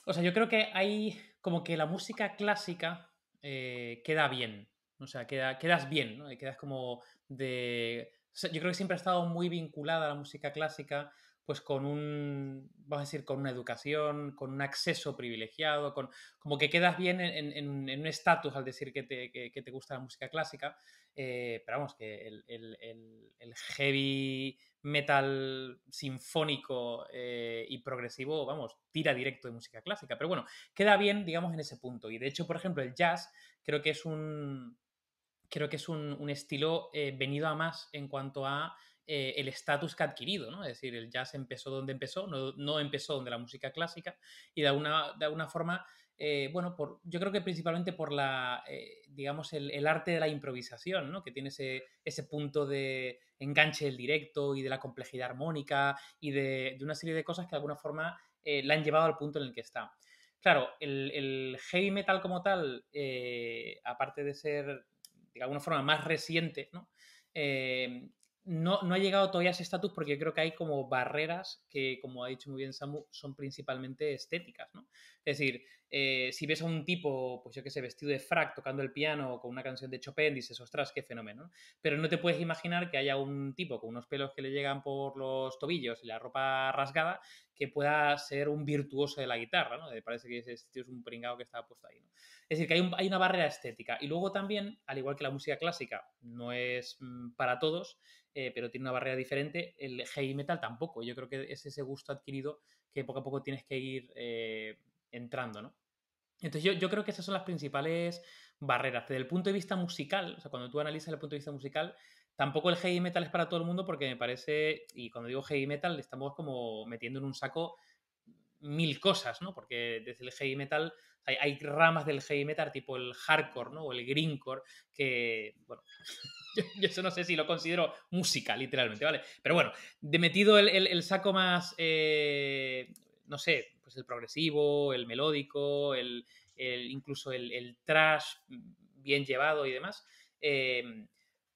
o sea, yo creo que hay como que la música clásica eh, queda bien. O sea, queda, quedas bien, ¿no? Quedas como de. yo creo que siempre ha estado muy vinculada a la música clásica, pues con un, vamos a decir, con una educación, con un acceso privilegiado, con como que quedas bien en, un estatus al decir que te, que te, gusta la música clásica. Eh, pero vamos, que el, heavy metal sinfónico eh, y progresivo, vamos, tira directo de música clásica. Pero bueno, queda bien, digamos, en ese punto. Y de hecho, por ejemplo, el jazz creo que es un. Creo que es un, estilo eh, venido a más en cuanto a el estatus que ha adquirido, ¿no? Es decir, el jazz empezó donde empezó, no, no empezó donde la música clásica, y de alguna, de alguna forma eh, bueno, por, yo creo que principalmente por la, eh, digamos, el, arte de la improvisación, ¿no? Que tiene ese, ese, punto de enganche del directo y de la complejidad armónica y de, una serie de cosas que de alguna forma eh, la han llevado al punto en el que está. Claro, el, heavy metal como tal, aparte de ser de alguna forma más reciente, ¿no? no, ha llegado todavía a ese estatus porque creo que hay como barreras que, como ha dicho muy bien Samu, son principalmente estéticas, ¿no? Es decir, eh, si ves a un tipo, pues yo que sé, vestido de frac tocando el piano con una canción de Chopin, dices, ostras, qué fenómeno. Pero no te puedes imaginar que haya un tipo con unos pelos que le llegan por los tobillos y la ropa rasgada que pueda ser un virtuoso de la guitarra, ¿no? Me parece que ese tío es un pringado que está puesto ahí, ¿no? Es decir, que hay, una barrera estética. Y luego también, al igual que la música clásica no es mm, para todos, eh, pero tiene una barrera diferente, el heavy metal tampoco. Yo creo que es ese gusto adquirido que poco a poco tienes que ir eh, entrando, ¿no? Entonces yo, yo, creo que esas son las principales barreras. Desde el punto de vista musical, o sea, cuando tú analizas el punto de vista musical, tampoco el heavy metal es para todo el mundo porque me parece, y cuando digo heavy metal, estamos como metiendo en un saco mil cosas, ¿no? Porque desde el heavy metal hay, ramas del heavy metal tipo el hardcore, ¿no? O el greencore, que, bueno, yo, eso no sé si lo considero música, literalmente, ¿vale? Pero bueno, de metido el, saco más, eh, no sé, pues el progresivo, el melódico, el, incluso el, trash bien llevado y demás, eh,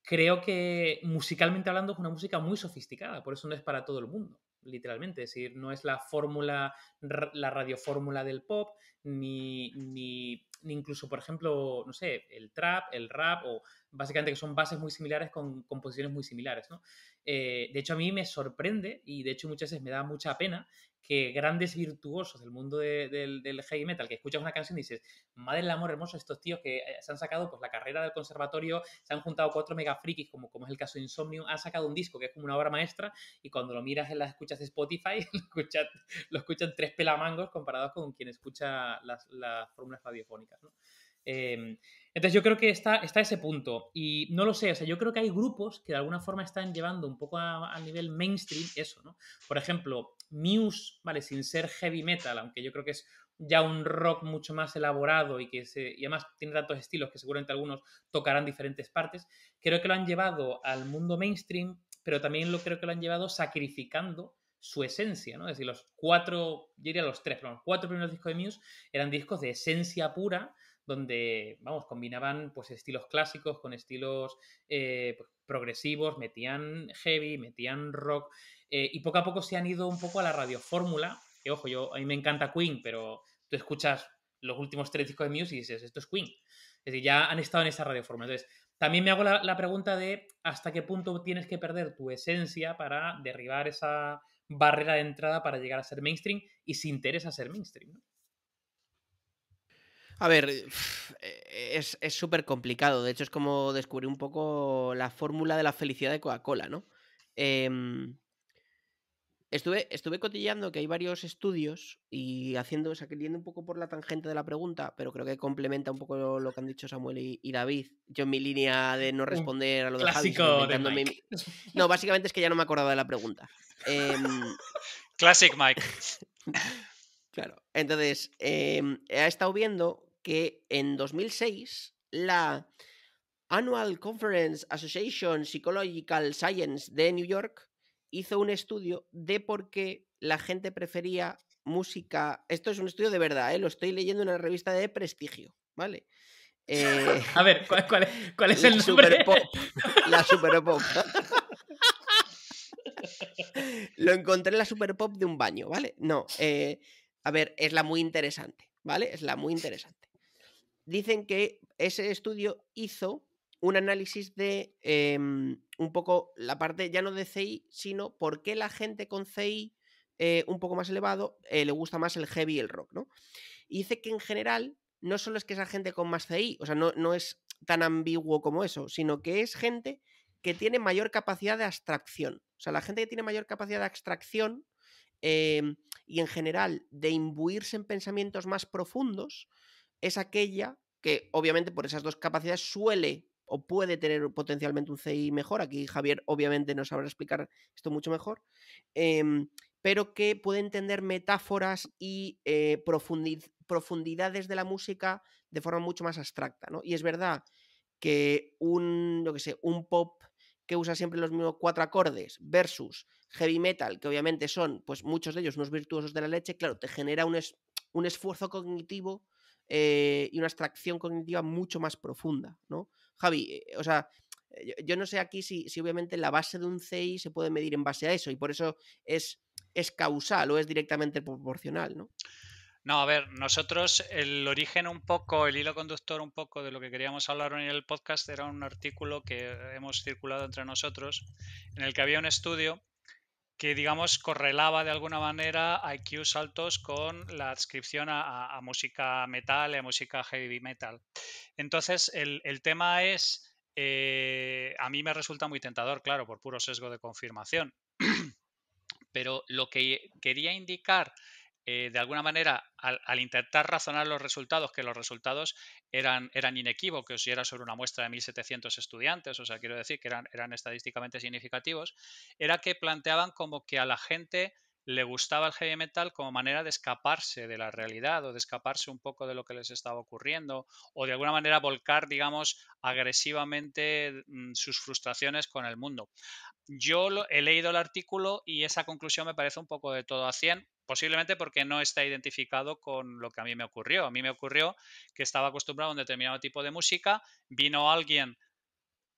creo que musicalmente hablando es una música muy sofisticada, por eso no es para todo el mundo literalmente. Es decir, no es la fórmula, la radiofórmula del pop, ni, ni, incluso, por ejemplo, no sé, el trap, el rap, o básicamente que son bases muy similares con composiciones muy similares, ¿no? Eh, de hecho, a mí me sorprende y de hecho muchas veces me da mucha pena que grandes virtuosos del mundo del, heavy metal, que escuchas una canción y dices, madre del amor hermoso, estos tíos que eh, se han sacado pues la carrera del conservatorio, se han juntado cuatro mega frikis, como, como es el caso de Insomnium, han sacado un disco que es como una obra maestra y cuando lo miras en las escuchas de Spotify, lo escuchan, lo escuchan tres pelamangos comparados con quien escucha las, las fórmulas radiofónicas. Em, entonces yo creo que está, ese punto. Y no lo sé, o sea, yo creo que hay grupos que de alguna forma están llevando un poco a, nivel mainstream eso, ¿no? Por ejemplo, Muse, ¿vale? Sin ser heavy metal, aunque yo creo que es ya un rock mucho más elaborado y que además tiene tantos estilos que seguramente algunos tocarán diferentes partes, creo que lo han llevado al mundo mainstream, pero también lo creo que lo han llevado sacrificando su esencia, ¿no? Es decir, los cuatro, yo diría los tres, pero los cuatro primeros discos de Muse eran discos de esencia pura, donde, vamos, combinaban pues estilos clásicos con estilos eh, pues, progresivos, metían heavy, metían rock, eh, y poco a poco se han ido un poco a la radiofórmula, que ojo, yo, a mí me encanta Queen, pero tú escuchas los últimos tres discos de Muse y dices, esto es Queen. Es decir, ya han estado en esa radiofórmula. Entonces, también me hago la, la pregunta de hasta qué punto tienes que perder tu esencia para derribar esa barrera de entrada para llegar a ser mainstream y si interesa ser mainstream. ¿no? A ver, e, es súper complicado. De hecho, es como descubrir un poco la fórmula de la felicidad de Coca-Cola, ¿no? Em, estuve, estuve cotilleando que hay varios estudios y haciendo, o sea, queriendo un poco por la tangente de la pregunta, pero creo que complementa un poco lo que han dicho Samuel y, David. Yo en mi línea de no responder a lo de Clásico No, básicamente es que ya no me acordaba de la pregunta. Em, Classic Mike. Claro. Entonces, em, he estado viendo que en 2006 la Annual Conference Association Psychological Science de New York hizo un estudio de por qué la gente prefería música. Esto es un estudio de verdad, ¿eh? lo estoy leyendo en una revista de prestigio, ¿vale? Eh, A ver, ¿cuál, es el nombre? Super Pop, la Super Pop. lo encontré en la Super Pop de un baño, ¿vale? No, eh, a ver, es la muy interesante, ¿vale? Es la muy interesante. Dicen que ese estudio hizo un análisis de em, un poco la parte ya no de CI, sino por qué la gente con CI eh, un poco más elevado eh, le gusta más el heavy y el rock, ¿no? Y dice que en general no solo es que esa gente con más CI, o sea, no, no es tan ambiguo como eso, sino que es gente que tiene mayor capacidad de abstracción. O sea, la gente que tiene mayor capacidad de abstracción Em, y en general de imbuirse en pensamientos más profundos, es aquella que obviamente por esas dos capacidades suele o puede tener potencialmente un CI mejor. Aquí Javier obviamente nos sabrá explicar esto mucho mejor. Em, pero que puede entender metáforas y eh, profundidades de la música de forma mucho más abstracta. ¿no? Y es verdad que un, que sé, un pop que usa siempre los mismos cuatro acordes versus heavy metal, que obviamente son, pues muchos de ellos unos virtuosos de la leche, claro, te genera un, un esfuerzo cognitivo eh, y una abstracción cognitiva mucho más profunda, ¿no? Javi, eh, o sea, eh, yo, no sé aquí si, si, obviamente la base de un CI se puede medir en base a eso y por eso es, es causal o es directamente proporcional, ¿no? No, a ver, nosotros el origen un poco, el hilo conductor un poco de lo que queríamos hablar hoy en el podcast era un artículo que hemos circulado entre nosotros en el que había un estudio que, digamos, correlaba de alguna manera IQs altos con la adscripción a, música metal a música heavy metal. Entonces, el, tema es, eh, a mí me resulta muy tentador, claro, por puro sesgo de confirmación. Pero lo que quería indicar eh, de alguna manera, al, intentar razonar los resultados, que los resultados eran, eran inequívocos y era sobre una muestra de 1.700 estudiantes, o sea, quiero decir que eran, eran estadísticamente significativos, era que planteaban como que a la gente le gustaba el heavy metal como manera de escaparse de la realidad o de escaparse un poco de lo que les estaba ocurriendo o de alguna manera volcar, digamos, agresivamente mm, sus frustraciones con el mundo. Yo he leído el artículo y esa conclusión me parece un poco de todo a 100, posiblemente porque no está identificado con lo que a mí me ocurrió. A mí me ocurrió que estaba acostumbrado a un determinado tipo de música, vino alguien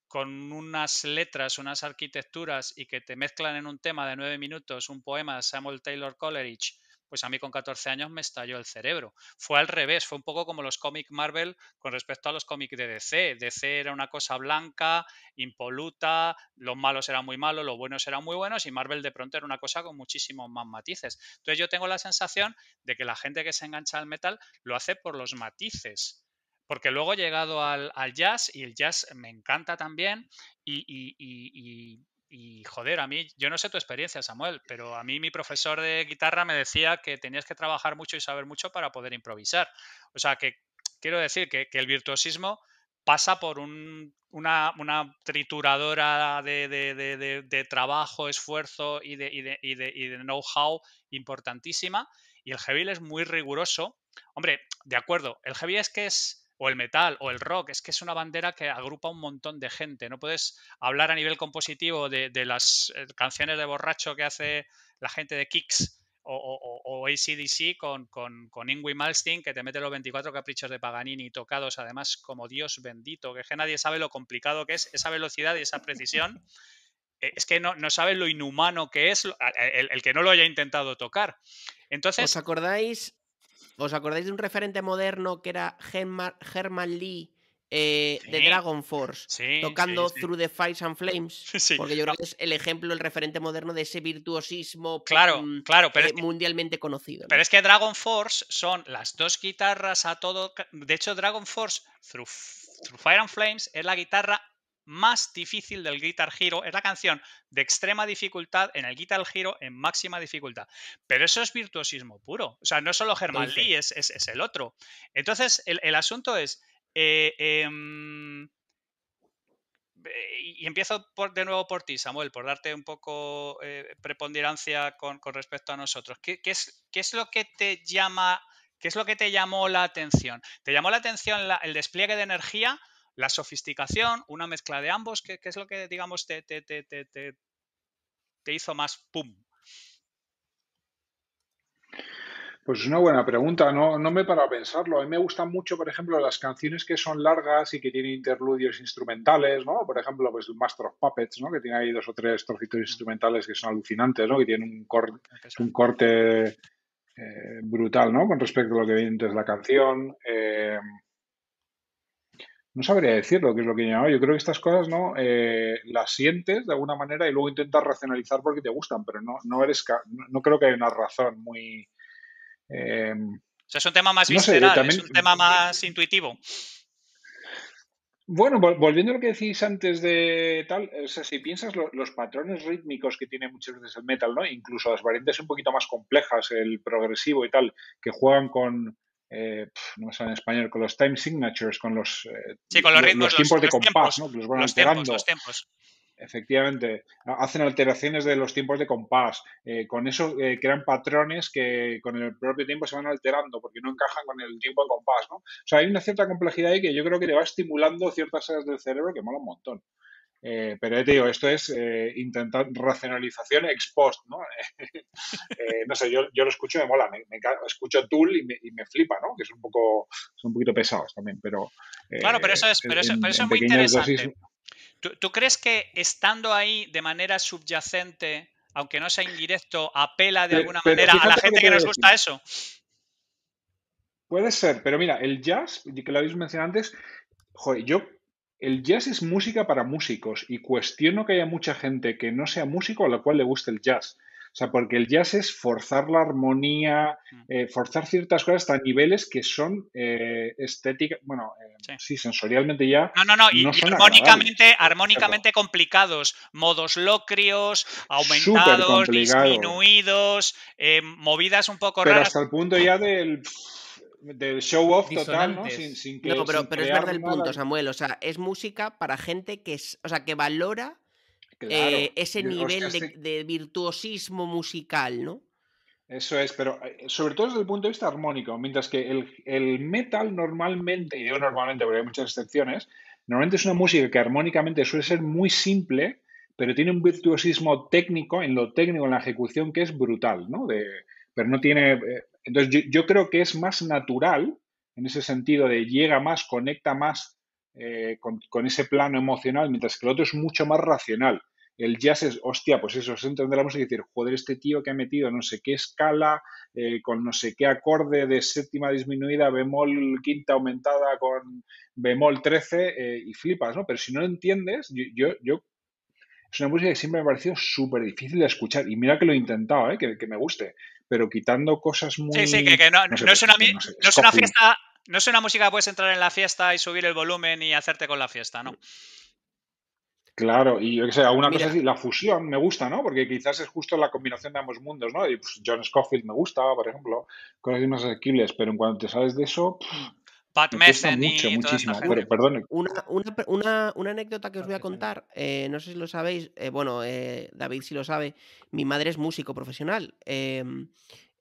con unas letras, unas arquitecturas y que te mezclan en un tema de nueve minutos un poema de Samuel Taylor Coleridge pues a mí con 14 años me estalló el cerebro. Fue al revés, fue un poco como los cómics Marvel con respecto a los cómics de DC. DC era una cosa blanca, impoluta, los malos eran muy malos, los buenos eran muy buenos y Marvel de pronto era una cosa con muchísimos más matices. Entonces yo tengo la sensación de que la gente que se engancha al metal lo hace por los matices. Porque luego he llegado al, jazz y el jazz me encanta también y joder, a mí, yo no sé tu experiencia, Samuel, pero a mí mi profesor de guitarra me decía que tenías que trabajar mucho y saber mucho para poder improvisar. O sea, que quiero decir que, el virtuosismo pasa por una, trituradora de, trabajo, esfuerzo y de, y de know-how importantísima. Y el heavy es muy riguroso. Hombre, de acuerdo, el heavy es que es o el metal o el rock, es que es una bandera que agrupa un montón de gente. No puedes hablar a nivel compositivo de, las eh, canciones de borracho que hace la gente de Kicks o, ACDC con, con, con Ingrid Malstein que te mete los 24 caprichos de Paganini tocados además como Dios bendito, que, que nadie sabe lo complicado que es esa velocidad y esa precisión. Eh, es que no, no sabe lo inhumano que es el, el, que no lo haya intentado tocar. Entonces, ¿Os acordáis ¿Os acordáis de un referente moderno que era Herman, Lee eh, de Dragon Force, tocando Through the Fires and Flames. Porque yo creo que es el ejemplo, el referente moderno de ese virtuosismo claro, claro, pero eh, mundialmente conocido. Pero es que Dragon Force son las dos guitarras a todo. De hecho, Dragon Force Through, Through Fire and Flames es la guitarra más difícil del Guitar Hero. Es la canción de extrema dificultad en el Guitar Hero en máxima dificultad. Pero eso es virtuosismo puro. O sea, no solo Germán Lee, es, el otro. Entonces, el, asunto es. Eh, em, y empiezo de nuevo por ti, Samuel, por darte un poco eh, preponderancia con, respecto a nosotros. ¿Qué, es, ¿Qué, es, lo que te llama, qué es lo que te llamó la atención? ¿Te llamó la atención el despliegue de energía la sofisticación, una mezcla de ambos, ¿qué, es lo que, digamos, te, te, te, te, hizo más pum? Pues es una buena pregunta, no, no me para a pensarlo. A mí me gustan mucho, por ejemplo, las canciones que son largas y que tienen interludios instrumentales, ¿no? Por ejemplo, pues el Master of Puppets, ¿no? Que tiene ahí dos o tres trocitos instrumentales que son alucinantes, ¿no? Que tienen un, un corte eh, brutal, ¿no? Con respecto a lo que viene antes la canción. Eh, no sabría decirlo, qué es lo que llamaba. Yo creo que estas cosas no eh, las sientes de alguna manera y luego intentas racionalizar porque te gustan, pero no, no eres no, creo que haya una razón muy. Em, o sea, es un tema más visceral, es un tema más intuitivo. Bueno, volviendo a lo que decís antes de tal, o sea, si piensas los patrones rítmicos que tiene muchas veces el metal, ¿no? Incluso las variantes un poquito más complejas, el progresivo y tal, que juegan con, eh, no me sale en español, con los time signatures, con los, eh, los, tiempos de compás, ¿no? que los van alterando. Efectivamente, hacen alteraciones de los tiempos de compás. Eh, con eso crean patrones que con el propio tiempo se van alterando porque no encajan con el tiempo de compás. ¿no? O sea, hay una cierta complejidad ahí que yo creo que te va estimulando ciertas áreas del cerebro que mola un montón. Eh, pero te digo, esto es eh, intentar racionalización ex post, ¿no? Eh, no sé, yo, yo, lo escucho y me mola, me, escucho Tool y me, y me, flipa, ¿no? Que es un poco, son un poquito pesados también, pero... claro, pero eso es, pero eso, pero eso es muy interesante. ¿Tú, crees que estando ahí de manera subyacente, aunque no sea indirecto, apela de alguna manera a la gente que, nos gusta eso? Puede ser, pero mira, el jazz, que lo habéis mencionado antes, joder, yo el jazz es música para músicos y cuestiono que haya mucha gente que no sea músico a la cual le guste el jazz. O sea, porque el jazz es forzar la armonía, mm. eh, forzar ciertas cosas hasta niveles que son eh, estéticas, bueno, eh, sí. sensorialmente ya. No, no, no, y, armónicamente, armónicamente complicados, modos locrios, aumentados, disminuidos, movidas un poco Pero raras. hasta el punto ya del del show off total, ¿no? Sin, que, no, pero, es verdad el punto, Samuel. O sea, es música para gente que es, o sea, que valora eh, ese nivel de, virtuosismo musical, ¿no? Eso es, pero eh, sobre todo desde el punto de vista armónico, mientras que el, metal normalmente, y digo normalmente porque hay muchas excepciones, normalmente es una música que armónicamente suele ser muy simple, pero tiene un virtuosismo técnico, en lo técnico, en la ejecución, que es brutal, ¿no? De, pero no tiene, eh, entonces, yo, creo que es más natural, en ese sentido de llega más, conecta más eh, con, ese plano emocional, mientras que el otro es mucho más racional. el jazz es, hostia, pues eso, es entender la música y decir, joder, este tío que ha metido no sé qué escala, eh, con no sé qué acorde de séptima disminuida, bemol quinta aumentada con bemol 13 eh, y flipas, ¿no? Pero si no lo entiendes, yo, yo, es una música que siempre me ha parecido súper difícil de escuchar. Y mira que lo he intentado, ¿eh? que me guste. Pero quitando cosas muy... Sí, sí, que, no, no, es una, no es una fiesta no es una música que puedes entrar en la fiesta y subir el volumen y hacerte con la fiesta, ¿no? Claro, y yo que sé, alguna cosa así, la fusión me gusta, ¿no? Porque quizás es justo la combinación de ambos mundos, ¿no? Y pues, John Scofield me gusta, por ejemplo, cosas más asequibles, pero en cuanto te sales de eso. Pat me mucho, muchísimo. perdón. Una, una, una, anécdota que os voy a contar, eh, no sé si lo sabéis, eh, bueno, eh, David si lo sabe, mi madre es músico profesional.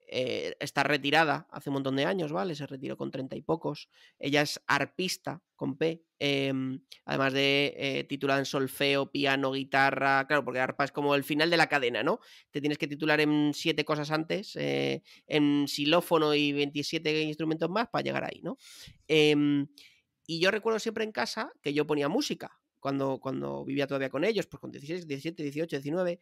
Eh, está retirada hace un montón de años, ¿vale? Se retiró con treinta y pocos. Ella es arpista con P, em, además de eh, titulada en solfeo, piano, guitarra, claro, porque arpa es como el final de la cadena, ¿no? Te tienes que titular en siete cosas antes, eh, en xilófono y 27 instrumentos más para llegar ahí, ¿no? Em, y yo recuerdo siempre en casa que yo ponía música cuando, cuando vivía todavía con ellos, pues con 16, 17, 18, 19.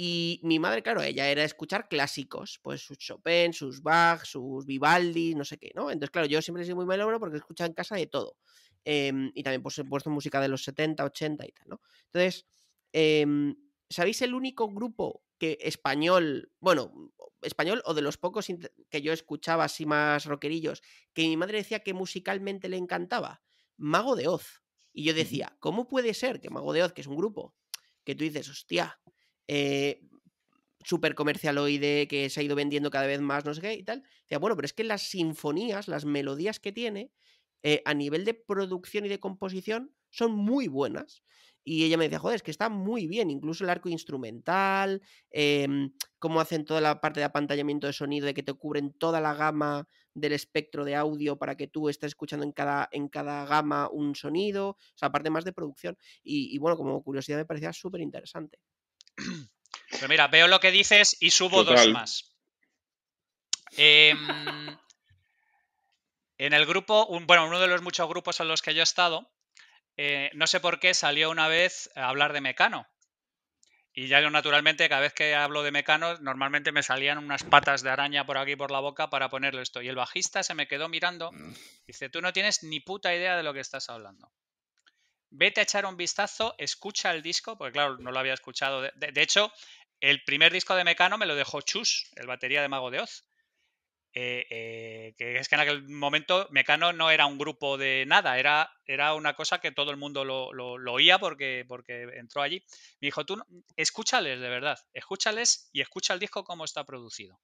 Y mi madre, claro, ella era escuchar clásicos, pues sus Chopin, sus Bach, sus Vivaldi, no sé qué, ¿no? Entonces, claro, yo siempre he sido muy melómano porque he en casa de todo. Em, y también pues, he puesto música de los 70, 80 y tal, ¿no? Entonces, em, ¿sabéis el único grupo que español, bueno, español o de los pocos que yo escuchaba así más rockerillos, que mi madre decía que musicalmente le encantaba? Mago de Oz. Y yo decía, ¿cómo puede ser que Mago de Oz, que es un grupo, que tú dices, hostia, eh, super comercialoide que se ha ido vendiendo cada vez más, no sé qué y tal. Decía, bueno, pero es que las sinfonías, las melodías que tiene, eh, a nivel de producción y de composición, son muy buenas. Y ella me decía, joder, es que está muy bien, incluso el arco instrumental, eh, cómo hacen toda la parte de apantallamiento de sonido, de que te cubren toda la gama del espectro de audio para que tú estés escuchando en cada, en cada gama un sonido, o sea, aparte más de producción. Y, y bueno, como curiosidad me parecía súper interesante. Pues mira, veo lo que dices y subo dos más. Em, en el grupo, bueno, uno de los muchos grupos en los que yo he estado, eh, no sé por qué salió una vez a hablar de Mecano. Y ya yo naturalmente, cada vez que hablo de Mecano, normalmente me salían unas patas de araña por aquí por la boca para ponerle esto. Y el bajista se me quedó mirando. Mm. Dice, tú no tienes ni puta idea de lo que estás hablando vete a echar un vistazo, escucha el disco, porque claro, no lo había escuchado. De, hecho, el primer disco de Mecano me lo dejó Chus, el batería de Mago de Oz. Eh, eh, que es que en aquel momento Mecano no era un grupo de nada, era, era una cosa que todo el mundo lo, lo, oía porque, porque entró allí. Me dijo, tú escúchales de verdad, escúchales y escucha el disco como está producido.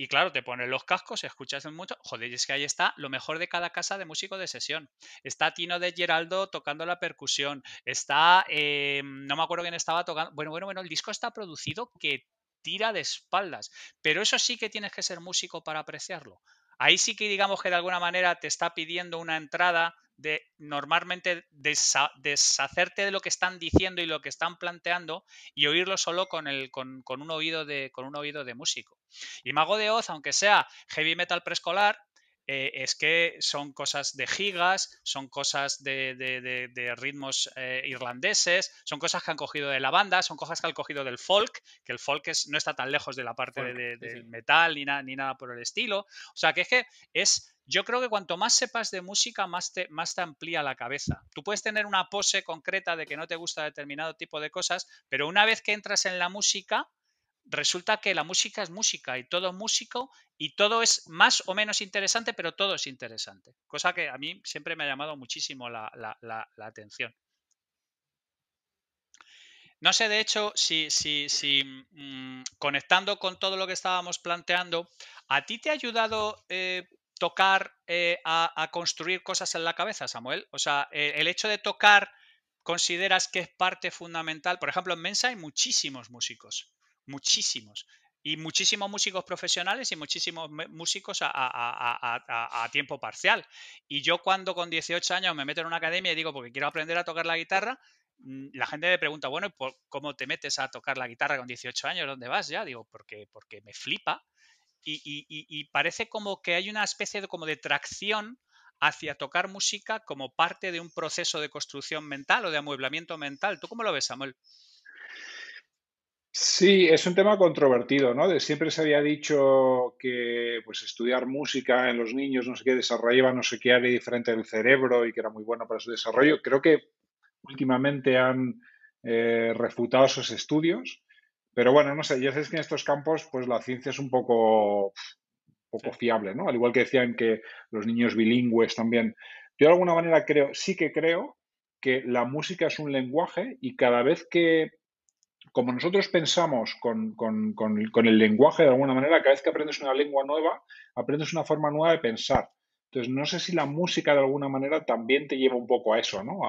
Y claro, te pones los cascos, escuchas mucho. Joder, es que ahí está lo mejor de cada casa de músico de sesión. Está Tino de Geraldo tocando la percusión. Está, eh, no me acuerdo quién estaba tocando. Bueno, bueno, bueno, el disco está producido que tira de espaldas. Pero eso sí que tienes que ser músico para apreciarlo. Ahí sí que digamos que de alguna manera te está pidiendo una entrada de normalmente deshacerte de lo que están diciendo y lo que están planteando y oírlo solo con, el, con, un, oído de, con un oído de músico. Y Mago de Oz, aunque sea heavy metal preescolar, eh, es que son cosas de gigas, son cosas de, ritmos eh, irlandeses, son cosas que han cogido de la banda, son cosas que han cogido del folk, que el folk no está tan lejos de la parte del metal ni, ni nada por el estilo. O sea, que es que es yo creo que cuanto más sepas de música, más te, más te amplía la cabeza. Tú puedes tener una pose concreta de que no te gusta determinado tipo de cosas, pero una vez que entras en la música, resulta que la música es música y todo músico y todo es más o menos interesante, pero todo es interesante. Cosa que a mí siempre me ha llamado muchísimo la, atención. No sé, de hecho, si, si, si mm, conectando con todo lo que estábamos planteando, ¿a ti te ha ayudado eh, tocar eh, a, construir cosas en la cabeza, Samuel? O sea, eh, el hecho de tocar, ¿consideras que es parte fundamental? Por ejemplo, en Mensa hay muchísimos músicos muchísimos. Y muchísimos músicos profesionales y muchísimos músicos a, tiempo parcial. Y yo cuando con 18 años me meto en una academia y digo, porque quiero aprender a tocar la guitarra, mm, la gente me pregunta, bueno, ¿cómo te metes a tocar la guitarra con 18 años? ¿Dónde vas ya? Digo, porque, porque me flipa. Y, parece como que hay una especie de, como de tracción hacia tocar música como parte de un proceso de construcción mental o de amueblamiento mental. ¿Tú cómo lo ves, Samuel? Sí, es un tema controvertido, ¿no? De siempre se había dicho que pues estudiar música en los niños no sé qué desarrollaba no sé qué área diferente del cerebro y que era muy bueno para su desarrollo. Creo que últimamente han eh, refutado esos estudios, pero bueno, no sé, ya sabes que en estos campos pues la ciencia es un poco, poco fiable, ¿no? Al igual que decían que los niños bilingües también. Yo de alguna manera creo, sí que creo que la música es un lenguaje y cada vez que como nosotros pensamos con, el lenguaje de alguna manera, cada vez que aprendes una lengua nueva, aprendes una forma nueva de pensar. Entonces, no sé si la música de alguna manera también te lleva un poco a eso, ¿no?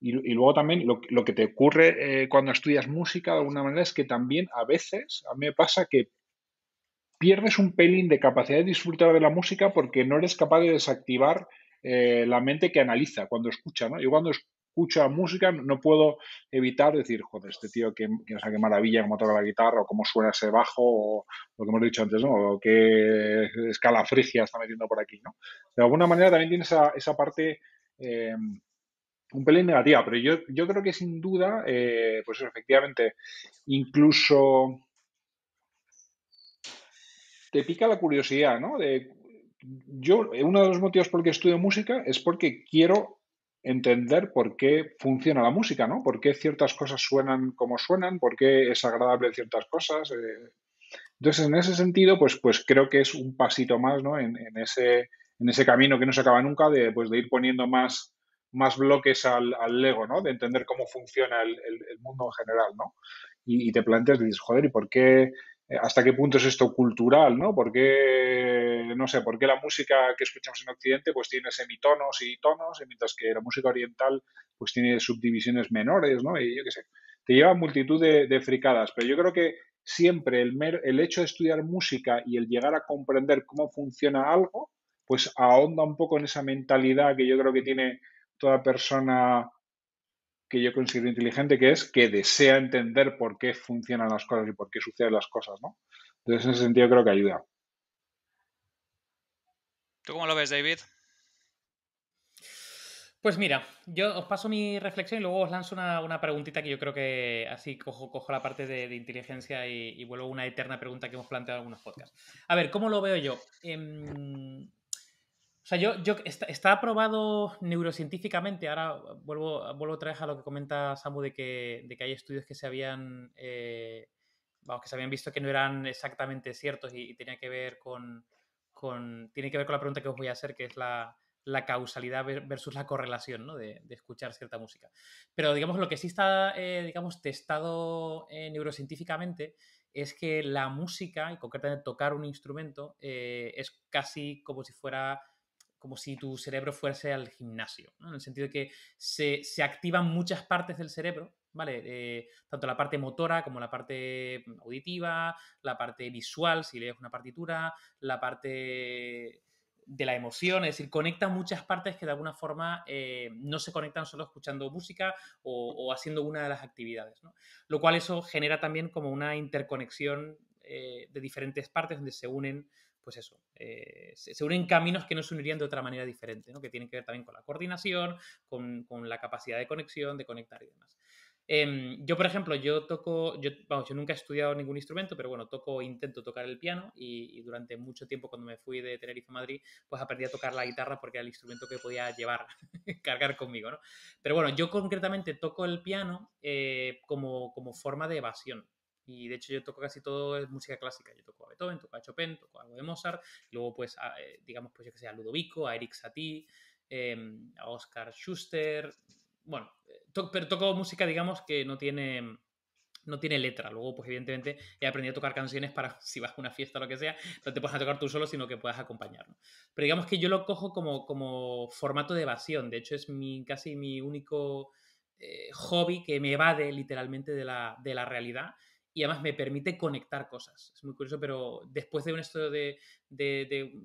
y, luego también lo, que te ocurre eh, cuando estudias música de alguna manera es que también a veces, a mí me pasa que pierdes un pelín de capacidad de disfrutar de la música porque no eres capaz de desactivar eh, la mente que analiza cuando escucha, ¿no? Yo cuando escucho música no puedo evitar decir, joder, este tío, qué, qué maravilla cómo toca la guitarra, o cómo suena ese bajo, o lo que hemos dicho antes, ¿no? O qué escala frigia está metiendo por aquí, ¿no? De alguna manera también tiene esa, esa parte eh, un pelín negativa, pero yo, yo creo que sin duda, eh, pues efectivamente, incluso te pica la curiosidad, ¿no? De, yo, uno de los motivos por el que estudio música es porque quiero entender por qué funciona la música, ¿no? Por qué ciertas cosas suenan como suenan, por qué es agradable ciertas cosas. Eh. Entonces, en ese sentido, pues, pues creo que es un pasito más, ¿no? En, ese, en ese camino que no se acaba nunca de, pues, de ir poniendo más, más bloques al, al Lego, ¿no? De entender cómo funciona el, mundo en general, ¿no? Y, y te planteas, dices, joder, ¿y por qué hasta qué punto es esto cultural, ¿no? ¿Por qué, no sé, por qué la música que escuchamos en Occidente pues tiene semitonos y tonos, mientras que la música oriental pues tiene subdivisiones menores, ¿no? Y yo qué sé, te lleva multitud de, fricadas, pero yo creo que siempre el, el hecho de estudiar música y el llegar a comprender cómo funciona algo, pues ahonda un poco en esa mentalidad que yo creo que tiene toda persona que yo considero inteligente, que es que desea entender por qué funcionan las cosas y por qué suceden las cosas, ¿no? Entonces, en ese sentido creo que ayuda. ¿Tú cómo lo ves, David? Pues mira, yo os paso mi reflexión y luego os lanzo una, preguntita que yo creo que así cojo, cojo la parte de, inteligencia y, vuelvo a una eterna pregunta que hemos planteado en algunos podcasts. A ver, ¿cómo lo veo yo? Em, o sea, yo, yo está, aprobado neurocientíficamente, ahora vuelvo, vuelvo otra vez a lo que comenta Samu de que, de que hay estudios que se habían eh, vamos, que se habían visto que no eran exactamente ciertos y, tenía que ver con, con, tiene que ver con la pregunta que os voy a hacer, que es la, la causalidad versus la correlación ¿no? de, de, escuchar cierta música. Pero digamos, lo que sí está, eh, digamos, testado eh, neurocientíficamente es que la música, y concretamente tocar un instrumento, es casi como si fuera como si tu cerebro fuese al gimnasio, en el sentido de que se, activan muchas partes del cerebro, ¿vale? Eh, tanto la parte motora como la parte auditiva, la parte visual, si lees una partitura, la parte de la emoción, es decir, conecta muchas partes que de alguna forma eh, no se conectan solo escuchando música o, haciendo una de las actividades, Lo cual eso genera también como una interconexión eh, de diferentes partes donde se unen pues eso, eh, se, unen caminos que no se unirían de otra manera diferente, ¿no? que tienen que ver también con la coordinación, con, la capacidad de conexión, de conectar y demás. Em, yo, por ejemplo, yo toco, yo, vamos, yo nunca he estudiado ningún instrumento, pero bueno, toco, intento tocar el piano y, durante mucho tiempo cuando me fui de Tenerife a Madrid, pues aprendí a tocar la guitarra porque era el instrumento que podía llevar, cargar conmigo, ¿no? Pero bueno, yo concretamente toco el piano eh, como, como forma de evasión. Y de hecho yo toco casi todo es música clásica. Yo toco a Beethoven, toco a Chopin, toco algo de Mozart, luego pues eh, digamos pues yo que sé, a Ludovico, a Eric Satie, em, a Oscar Schuster. Bueno, eh, pero toco música digamos que no tiene no tiene letra. Luego, pues evidentemente he aprendido a tocar canciones para si vas a una fiesta o lo que sea, no te puedas tocar tú solo, sino que puedas acompañar. Pero digamos que yo lo cojo como, como formato de evasión. De hecho, es mi, casi mi único eh, hobby que me evade literalmente de la, de la realidad y además me permite conectar cosas. Es muy curioso, pero después de un estudio de,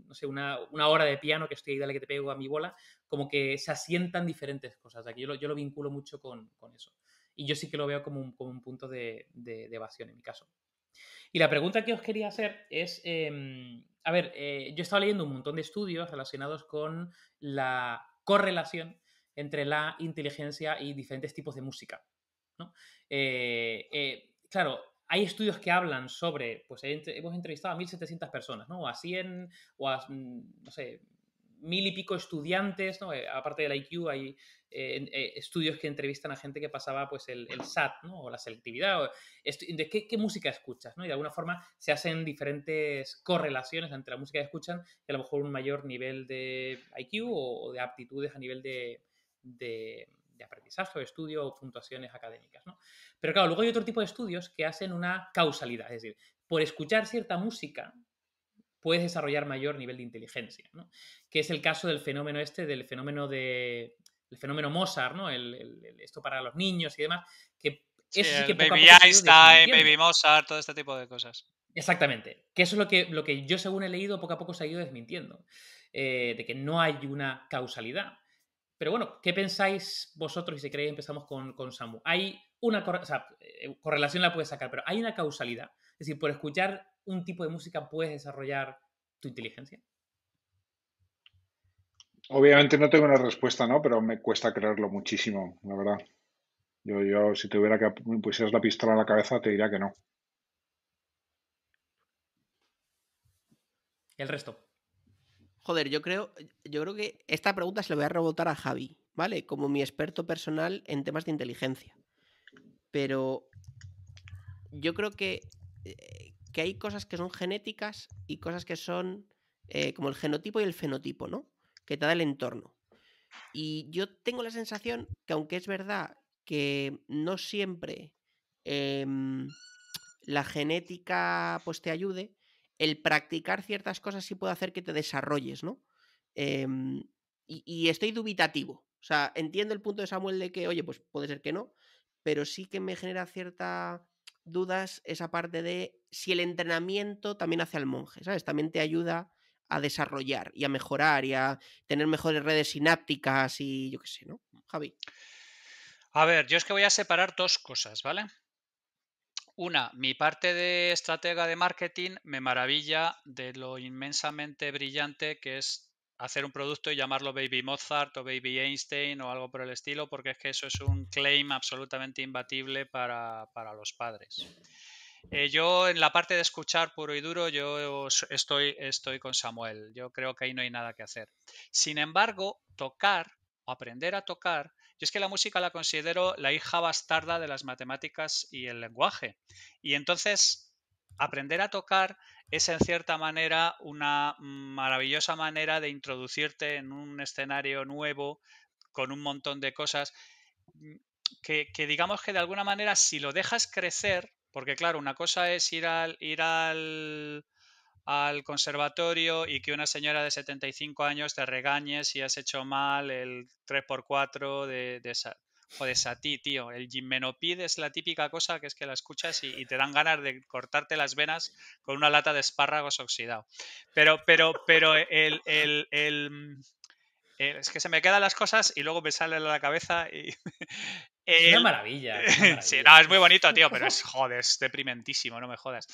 no sé, una, hora de piano que estoy ahí, dale que te pego a mi bola, como que se asientan diferentes cosas. Aquí yo lo, yo lo vinculo mucho con, eso. Y yo sí que lo veo como un, como un punto de, evasión en mi caso. Y la pregunta que os quería hacer es, em, a ver, eh, yo he estado leyendo un montón de estudios relacionados con la correlación entre la inteligencia y diferentes tipos de música. ¿no? Eh, eh, claro, hay estudios que hablan sobre, pues hemos entrevistado a 1.700 personas, ¿no? O a 100, o a, mm, no sé, mil y pico estudiantes, ¿no? Eh, aparte del IQ hay eh, eh, estudios que entrevistan a gente que pasaba pues el, SAT, ¿no? O la selectividad, de qué, música escuchas, ¿no? Y de alguna forma se hacen diferentes correlaciones entre la música que escuchan y a lo mejor un mayor nivel de IQ o, de aptitudes a nivel de, de, de aprendizaje o estudio o puntuaciones académicas, ¿no? Pero claro, luego hay otro tipo de estudios que hacen una causalidad, es decir, por escuchar cierta música puedes desarrollar mayor nivel de inteligencia, ¿no? Que es el caso del fenómeno este, del fenómeno de el fenómeno Mozart, ¿no? esto para los niños y demás, que es que Baby Einstein, Baby Mozart, todo este tipo de cosas. Exactamente. Que eso es lo que, lo que yo, según he leído, poco a poco se ha ido desmintiendo. Eh, de que no hay una causalidad. Pero bueno, ¿qué pensáis vosotros? Y si queréis, empezamos con, con Samu. Hay una o sea, eh, correlación la puedes sacar, pero hay una causalidad. Es decir, por escuchar un tipo de música puedes desarrollar tu inteligencia. Obviamente no tengo una respuesta, ¿no? Pero me cuesta creerlo muchísimo, la verdad. Yo, yo si tuviera que pusieras la pistola en la cabeza, te diría que no. El resto. Joder, yo creo, yo creo que esta pregunta se la voy a rebotar a Javi, ¿vale? Como mi experto personal en temas de inteligencia. Pero yo creo que, eh, que hay cosas que son genéticas y cosas que son eh, como el genotipo y el fenotipo, ¿no? Que te da el entorno. Y yo tengo la sensación que aunque es verdad que no siempre em, la genética pues te ayude, el practicar ciertas cosas sí puede hacer que te desarrolles, ¿no? Em, y, estoy dubitativo. O sea, entiendo el punto de Samuel de que, oye, pues puede ser que no, pero sí que me genera cierta dudas esa parte de si el entrenamiento también hace al monje, ¿sabes? También te ayuda a desarrollar y a mejorar y a tener mejores redes sinápticas y yo qué sé, ¿no? Javi. A ver, yo es que voy a separar dos cosas, ¿vale? Una, mi parte de estratega de marketing me maravilla de lo inmensamente brillante que es hacer un producto y llamarlo Baby Mozart o Baby Einstein o algo por el estilo, porque es que eso es un claim absolutamente imbatible para, los padres. Eh, yo en la parte de escuchar puro y duro, yo estoy, estoy con Samuel. Yo creo que ahí no hay nada que hacer. Sin embargo, tocar aprender a tocar yo es que la música la considero la hija bastarda de las matemáticas y el lenguaje. Y entonces, aprender a tocar es en cierta manera una maravillosa manera de introducirte en un escenario nuevo con un montón de cosas mm, que, digamos que de alguna manera si lo dejas crecer, porque claro, una cosa es ir al, ir al, al conservatorio y que una señora de 75 años te regañe si has hecho mal el 3x4 de, de, esa, de Sati, tío. El gimmenopid es la típica cosa que es que la escuchas y, te dan ganas de cortarte las venas con una lata de espárragos oxidado. Pero, pero, pero el, el, el es que se me quedan las cosas y luego me sale a la cabeza y... Es una maravilla. sí, no, es muy bonito, tío, pero es, joder, es deprimentísimo, no me jodas.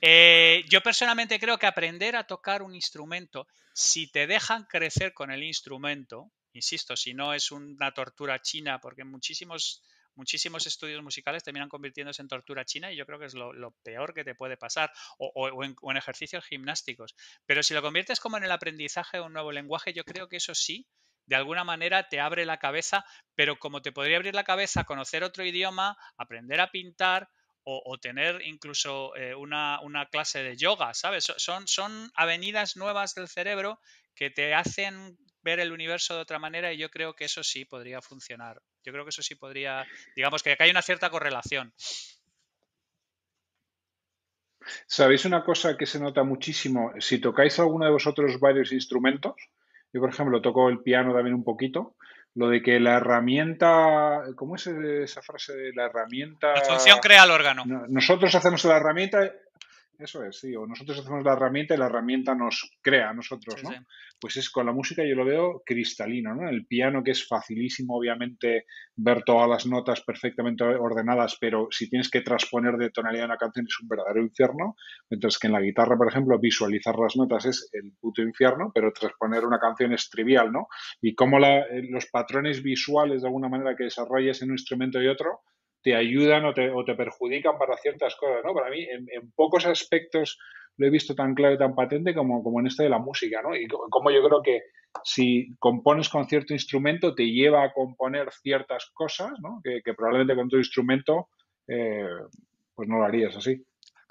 Eh, yo personalmente creo que aprender a tocar un instrumento, si te dejan crecer con el instrumento, insisto, si no es una tortura china, porque muchísimos, muchísimos estudios musicales terminan convirtiéndose en tortura china y yo creo que es lo, peor que te puede pasar, o, en, o en ejercicios gimnásticos. Pero si lo conviertes como en el aprendizaje de un nuevo lenguaje, yo creo que eso sí de alguna manera te abre la cabeza, pero como te podría abrir la cabeza conocer otro idioma, aprender a pintar o, tener incluso eh, una, clase de yoga, ¿sabes? Son, son avenidas nuevas del cerebro que te hacen ver el universo de otra manera y yo creo que eso sí podría funcionar. Yo creo que eso sí podría, digamos que acá hay una cierta correlación. ¿Sabéis una cosa que se nota muchísimo? Si tocáis alguno de vosotros varios instrumentos, yo, por ejemplo, toco el piano también un poquito. Lo de que la herramienta, ¿cómo es esa frase de la herramienta? La función crea el órgano. Nosotros hacemos la herramienta eso es, sí. O nosotros hacemos la herramienta y la herramienta nos crea a nosotros, ¿no? Pues es con la música yo lo veo cristalino, ¿no? El piano que es facilísimo, obviamente, ver todas las notas perfectamente ordenadas, pero si tienes que transponer de tonalidad una canción es un verdadero infierno. Mientras que en la guitarra, por ejemplo, visualizar las notas es el puto infierno, pero transponer una canción es trivial, ¿no? Y cómo la, eh, los patrones visuales, de alguna manera, que desarrolles en un instrumento y otro, te ayudan o te, o te perjudican para ciertas cosas, ¿no? Para mí, en, pocos aspectos lo he visto tan claro y tan patente como, como en este de la música, ¿no? Y como yo creo que si compones con cierto instrumento te lleva a componer ciertas cosas, ¿no? Que, probablemente con tu instrumento eh, pues no lo harías así.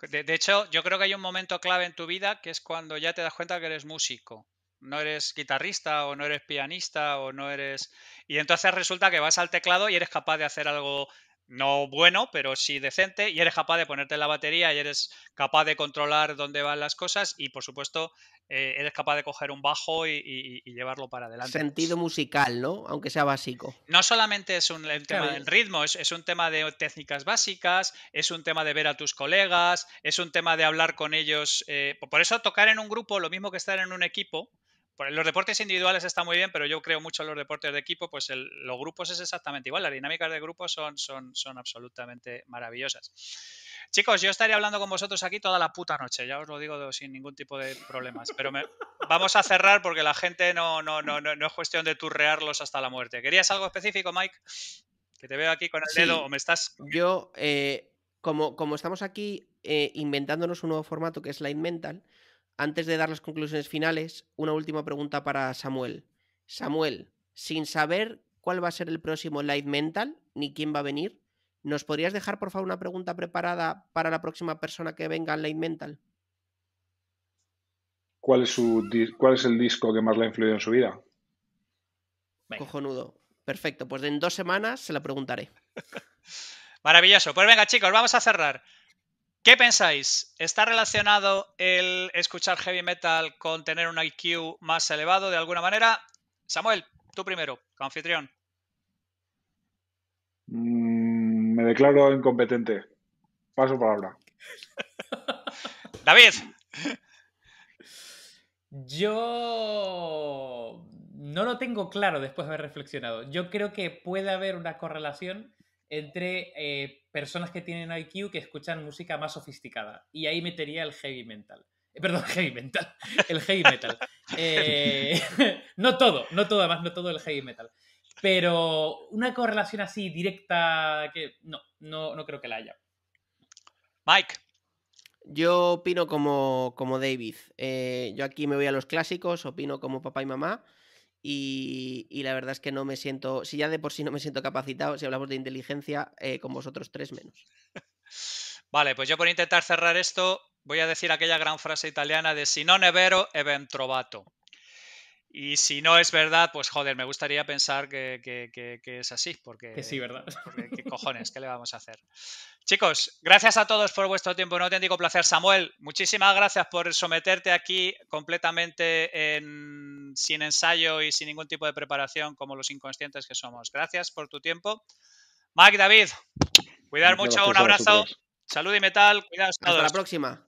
De, hecho, yo creo que hay un momento clave en tu vida que es cuando ya te das cuenta que eres músico. No eres guitarrista o no eres pianista o no eres... Y entonces resulta que vas al teclado y eres capaz de hacer algo no bueno, pero sí decente, y eres capaz de ponerte la batería y eres capaz de controlar dónde van las cosas y, por supuesto, eh, eres capaz de coger un bajo y, y, y, llevarlo para adelante. Sentido musical, ¿no? Aunque sea básico. No solamente es un el tema claro. del ritmo, es, es, un tema de técnicas básicas, es un tema de ver a tus colegas, es un tema de hablar con ellos. Eh, por eso tocar en un grupo, lo mismo que estar en un equipo, los deportes individuales están muy bien, pero yo creo mucho en los deportes de equipo, pues el, los grupos es exactamente igual. Las dinámicas de grupos son, son, son absolutamente maravillosas. Chicos, yo estaría hablando con vosotros aquí toda la puta noche, ya os lo digo sin ningún tipo de problemas. Pero me, vamos a cerrar porque la gente no, no, no, no, no es cuestión de turrearlos hasta la muerte. ¿Querías algo específico, Mike? Que te veo aquí con el Sí, dedo o me estás. Yo, eh, como, como estamos aquí eh, inventándonos un nuevo formato que es Line Mental, antes de dar las conclusiones finales, una última pregunta para Samuel. Samuel, sin saber cuál va a ser el próximo Light Mental ni quién va a venir, ¿nos podrías dejar por favor una pregunta preparada para la próxima persona que venga al Light Mental? ¿Cuál es, su, ¿Cuál es el disco que más le ha influido en su vida? Venga. Cojonudo. Perfecto, pues en dos semanas se la preguntaré. Maravilloso. Pues venga, chicos, vamos a cerrar. ¿Qué pensáis? ¿Está relacionado el escuchar heavy metal con tener un IQ más elevado de alguna manera? Samuel, tú primero, anfitrión. Mm, me declaro incompetente. Paso palabra. David. Yo no lo tengo claro después de haber reflexionado. Yo creo que puede haber una correlación entre eh, personas que tienen IQ que escuchan música más sofisticada. Y ahí metería el heavy mental. Eh, perdón, heavy metal. El heavy metal. Eh, no todo, no todo, además, no todo el heavy metal. Pero una correlación así directa que no, no, no creo que la haya. Mike. Yo opino como, como David. Eh, yo aquí me voy a los clásicos, opino como papá y mamá. Y, la verdad es que no me siento, si ya de por sí no me siento capacitado, si hablamos de inteligencia, eh, con vosotros tres menos. Vale, pues yo por intentar cerrar esto, voy a decir aquella gran frase italiana de si non è vero, è ben trovato. Y si no es verdad, pues joder, me gustaría pensar que, que, que, que es así, porque... Que sí, ¿verdad? Porque, ¿Qué cojones? ¿Qué le vamos a hacer? Chicos, gracias a todos por vuestro tiempo, un auténtico placer. Samuel, muchísimas gracias por someterte aquí completamente en, sin ensayo y sin ningún tipo de preparación como los inconscientes que somos. Gracias por tu tiempo. Mike, David, cuidar mucho, un abrazo. Salud y metal, cuidados todos. Hasta la próxima.